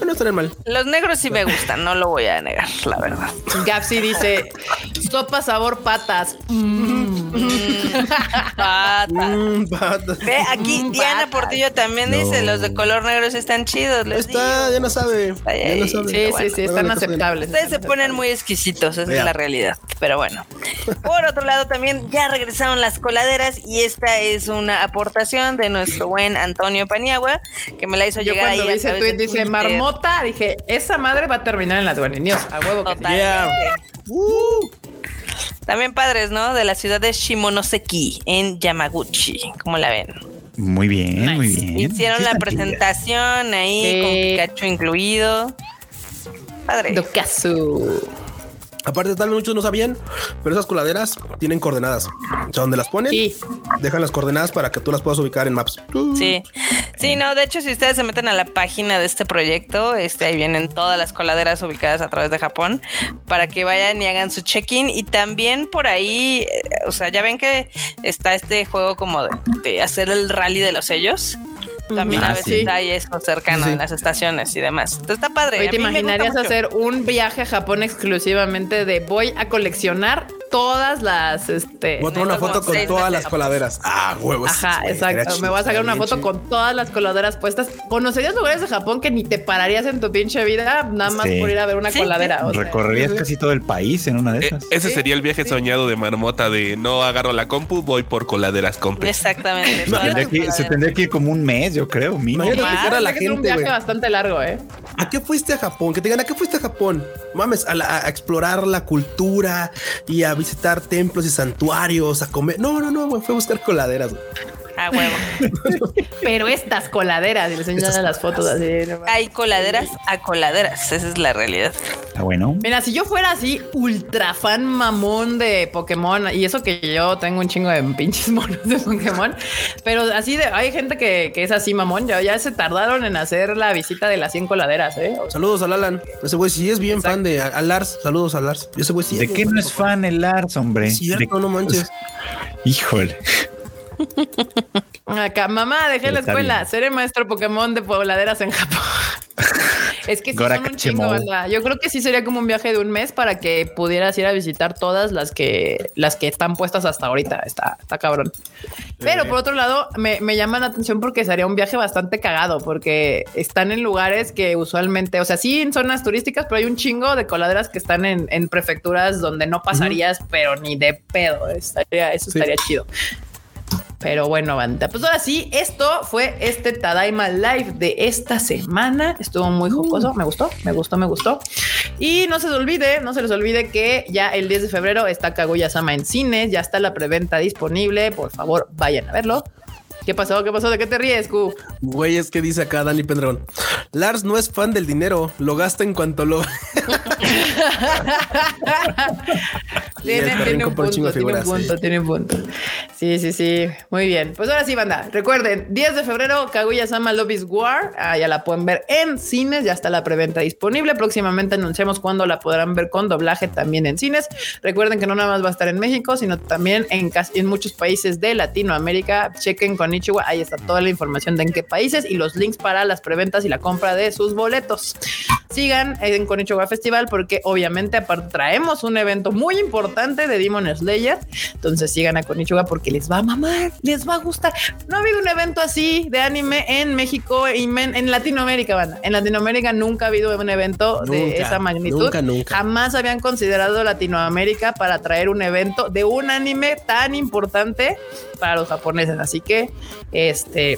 no estaría mal. los negros sí me gustan, no lo voy a negar, la verdad. Gapsi dice, sopa sabor patas. Pata. Mm, pata. Ve, aquí Mm, Diana patas. Portillo también No. dice, los de color negro sí están chidos. Les está, ya no sabe. Ya no sabe. Sí, bueno, sí, sí, están aceptables. Ustedes se ponen muy exquisitos, esa Vea. es la realidad. Pero bueno. Por otro lado, también ya regresaron las coladeras y esta es una aportación de nuestro buen Antonio Paniagua, que me la hizo Yo llegar ahí cuando vi ese tweet dice marmota, dije, esa madre va a terminar en las Guardian News. A huevo que. Yeah. Uh, También padres, ¿no? De la ciudad de Shimonoseki, en Yamaguchi. ¿Cómo la ven? Muy bien, muy bien. Hicieron Sí la presentación ahí Sí. con Pikachu incluido. Padre. Dokazu. Aparte, tal vez muchos no sabían, pero esas coladeras tienen coordenadas. O sea, donde las ponen, Sí. dejan las coordenadas para que tú las puedas ubicar en Maps. Sí, sí, no, de hecho, si ustedes se meten a la página de este proyecto, este, ahí vienen todas las coladeras ubicadas a través de Japón para que vayan y hagan su check-in. Y también por ahí, eh, o sea, ya ven que está este juego como de, de hacer el rally de los sellos. También Ah, a veces sí. hay eso cercano Sí. en las estaciones y demás. Entonces está padre. Oye, a ¿te imaginarías hacer un viaje a Japón exclusivamente de voy a coleccionar todas las este Voy a tomar una foto con seis todas las de coladeras. Ah, huevos. Ajá, exacto. Me voy a sacar una foto chido. con todas las coladeras puestas. ¿Conocerías lugares de Japón que ni te pararías en tu pinche vida nada más Sí. por ir a ver una Sí, coladera? o sea. Recorrerías casi todo el país en una de Eh, esas. ese Sí, sería el viaje sí. soñado de Marmota de no agarro la compu, voy por coladeras compres. Exactamente. Se tendría, que, se coladeras. tendría que ir como un mes, yo creo, mínimo. Imagínate Más, a la ser un gente, viaje bastante largo, ¿eh? ¿A qué fuiste a Japón? Que te digan, ¿a qué fuiste a Japón? Mames, a, la- a explorar la cultura y a visitar templos y santuarios, a comer. No, no, no, güey, fue a buscar coladeras. güey. A huevo. Pero estas coladeras, y les enseñan las fotos así. no. Hay coladeras a coladeras. Esa es la realidad. Está bueno. Mira, si yo fuera así ultra fan mamón de Pokémon, y eso que yo tengo un chingo de pinches monos de Pokémon, pero así de, hay gente que, que es así mamón, ya, ya se tardaron en hacer la visita de las 100 coladeras, ¿eh? O sea, Saludos al Alan. Ese güey sí es bien fan de a, a Lars. Saludos a Lars. Ese güey sí ¿De es qué no es fan el Lars, hombre? Cierto, De- no manches. Híjole. Acá, mamá, dejé la escuela, bien. seré maestro Pokémon de pobladeras en Japón. Es que sí son un chingo. Yo creo que sí sería como un viaje de un mes para que pudieras ir a visitar todas las que las que están puestas hasta ahorita. Está, está cabrón. Pero por otro lado, me, me llama la atención porque sería un viaje bastante cagado, porque están en lugares que usualmente, o sea, sí en zonas turísticas, pero hay un chingo de coladeras que están en, en prefecturas donde no pasarías, pero ni de pedo. Estaría, eso Sí. estaría chido. Pero bueno, banda. Pues ahora sí, esto fue este Tadaima Live de esta semana. Estuvo muy jocoso. Me gustó, me gustó, me gustó. Y no se les olvide, no se les olvide que ya el 10 de febrero está Kaguya-sama en cines. Ya está la preventa disponible. Por favor, vayan a verlo. ¿Qué pasó? ¿Qué pasó? ¿De qué te ríes, Q? Güey, es que dice acá Dani Pendragón. Lars no es fan del dinero, lo gasta en cuanto lo. Tiene, tiene un punto, tiene un figuras, sí. punto, tiene un punto. Sí, sí, sí. Muy bien. Pues ahora sí, banda. Recuerden, 10 de febrero, Kaguya-sama Love is War. Ah, ya la pueden ver en cines. Ya está la preventa disponible. Próximamente anunciamos cuándo la podrán ver con doblaje también en cines. Recuerden que no nada más va a estar en México, sino también en, casi- en muchos países de Latinoamérica. Chequen con Ichiwa. Ahí está toda la información de en qué países y los links para las preventas y la compra de sus boletos. Sigan en Konichiwa Festival porque obviamente aparte traemos un evento muy importante de Demon Slayer. Entonces sigan a Konichiwa porque les va a mamar, les va a gustar. No ha habido un evento así de anime en México y men- en Latinoamérica, banda. En Latinoamérica nunca ha habido un evento de esa magnitud. nunca, nunca. Jamás habían considerado Latinoamérica para traer un evento de un anime tan importante para los japoneses. Así que, este,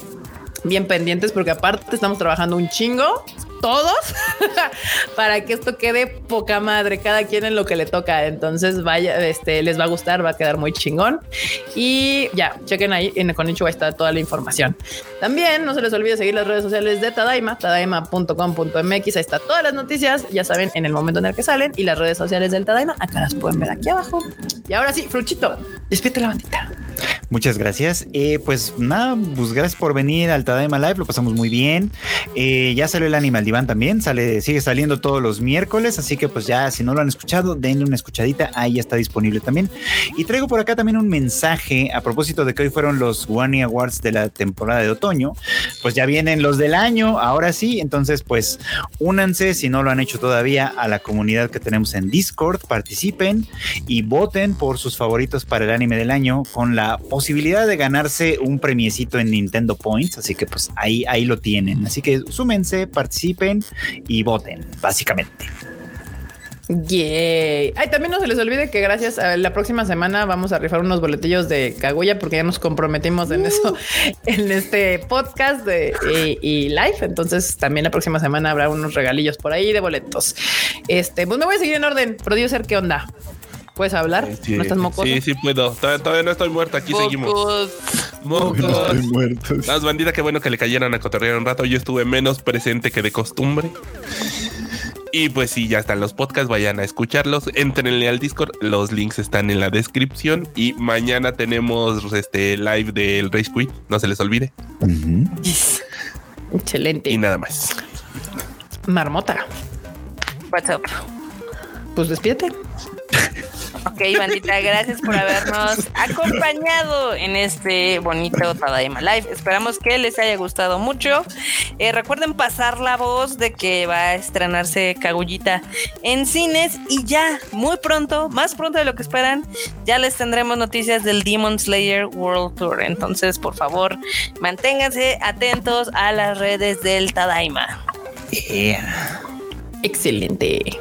bien pendientes porque aparte estamos trabajando un chingo todos para que esto quede poca madre, cada quien en lo que le toca. Entonces, vaya, este les va a gustar, va a quedar muy chingón. Y ya, chequen ahí en Konichiwa está toda la información. También no se les olvide seguir las redes sociales de Tadaima, tadaima.com.mx. Ahí está todas las noticias, ya saben, en el momento en el que salen y las redes sociales del Tadaima. Acá las pueden ver aquí abajo. Y ahora sí, Fruchito, despídete la bandita. Muchas gracias. Eh, pues nada, pues gracias por venir al Tadaima Live, lo pasamos muy bien. Eh, ya salió el Animal Diván también, sale, sigue saliendo todos los miércoles, así que pues ya si no lo han escuchado, denle una escuchadita, ahí está disponible también. Y traigo por acá también un mensaje a propósito de que hoy fueron los One Awards de la temporada de otoño, pues ya vienen los del año, ahora sí, entonces pues únanse si no lo han hecho todavía a la comunidad que tenemos en Discord, participen y voten por sus favoritos para el anime del año con la posibilidad de ganarse un premiecito en Nintendo Points, así que pues ahí, ahí lo tienen. Así que súmense, participen y voten, básicamente. Yay. Ay, también no se les olvide que gracias a la próxima semana vamos a rifar unos boletillos de Kaguya porque ya nos comprometimos en eso en este podcast de, y, y live. Entonces también la próxima semana habrá unos regalillos por ahí de boletos. Este, pues me voy a seguir en orden. Producer, ¿qué onda? ¿Puedes hablar? Sí, ¿No estás mocoso? Sí, sí puedo. Todavía, todavía no estoy muerto. Aquí seguimos. Mocos. muertos. Las banditas, qué bueno que le cayeran a cotorrear un rato. Yo estuve menos presente que de costumbre. Y pues sí, ya están los podcasts, vayan a escucharlos, entrenle al Discord, los links están en la descripción y mañana tenemos este live del Race Quit, no se les olvide. Excelente. Y nada más. Marmota. What's up? Pues despídete. Ok, bandita, gracias por habernos acompañado en este bonito Tadaima Live. Esperamos que les haya gustado mucho. Eh, recuerden pasar la voz de que va a estrenarse Kagullita en cines y ya, muy pronto, más pronto de lo que esperan, ya les tendremos noticias del Demon Slayer World Tour. Entonces, por favor, manténganse atentos a las redes del Tadaima. Yeah. Excelente.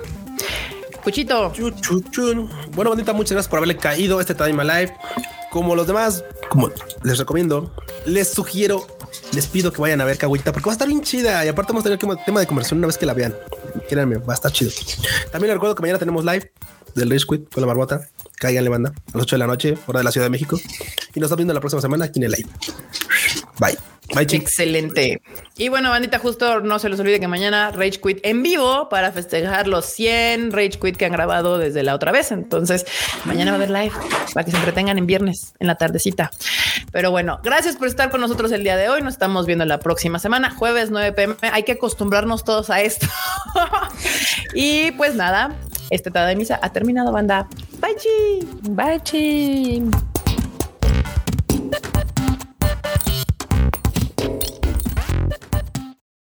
Chun. Bueno, bandita, muchas gracias por haberle caído este Time Live. Como los demás, como les recomiendo, les sugiero, les pido que vayan a ver Kaguita porque va a estar bien chida. Y aparte vamos a tener tema- de conversación una vez que la vean. Créanme, va a estar chido. También les recuerdo que mañana tenemos live del Rage Quit con la marmota. Cáiganle, banda, a las 8 de la noche, hora de la Ciudad de México. Y nos estamos viendo la próxima semana aquí en el live. Bye. Bye, chicos. Excelente. Y bueno, bandita, justo no se les olvide que mañana Rage Quit en vivo para festejar los 100 Rage Quit que han grabado desde la otra vez. Entonces, mañana va a haber live para que se entretengan en viernes, en la tardecita. Pero bueno, gracias por estar con nosotros el día de hoy. Nos estamos viendo la próxima semana, jueves 9 pm. Hay que acostumbrarnos todos a esto. y pues nada, este tada de misa ha terminado, banda. Bye, chi. Bye.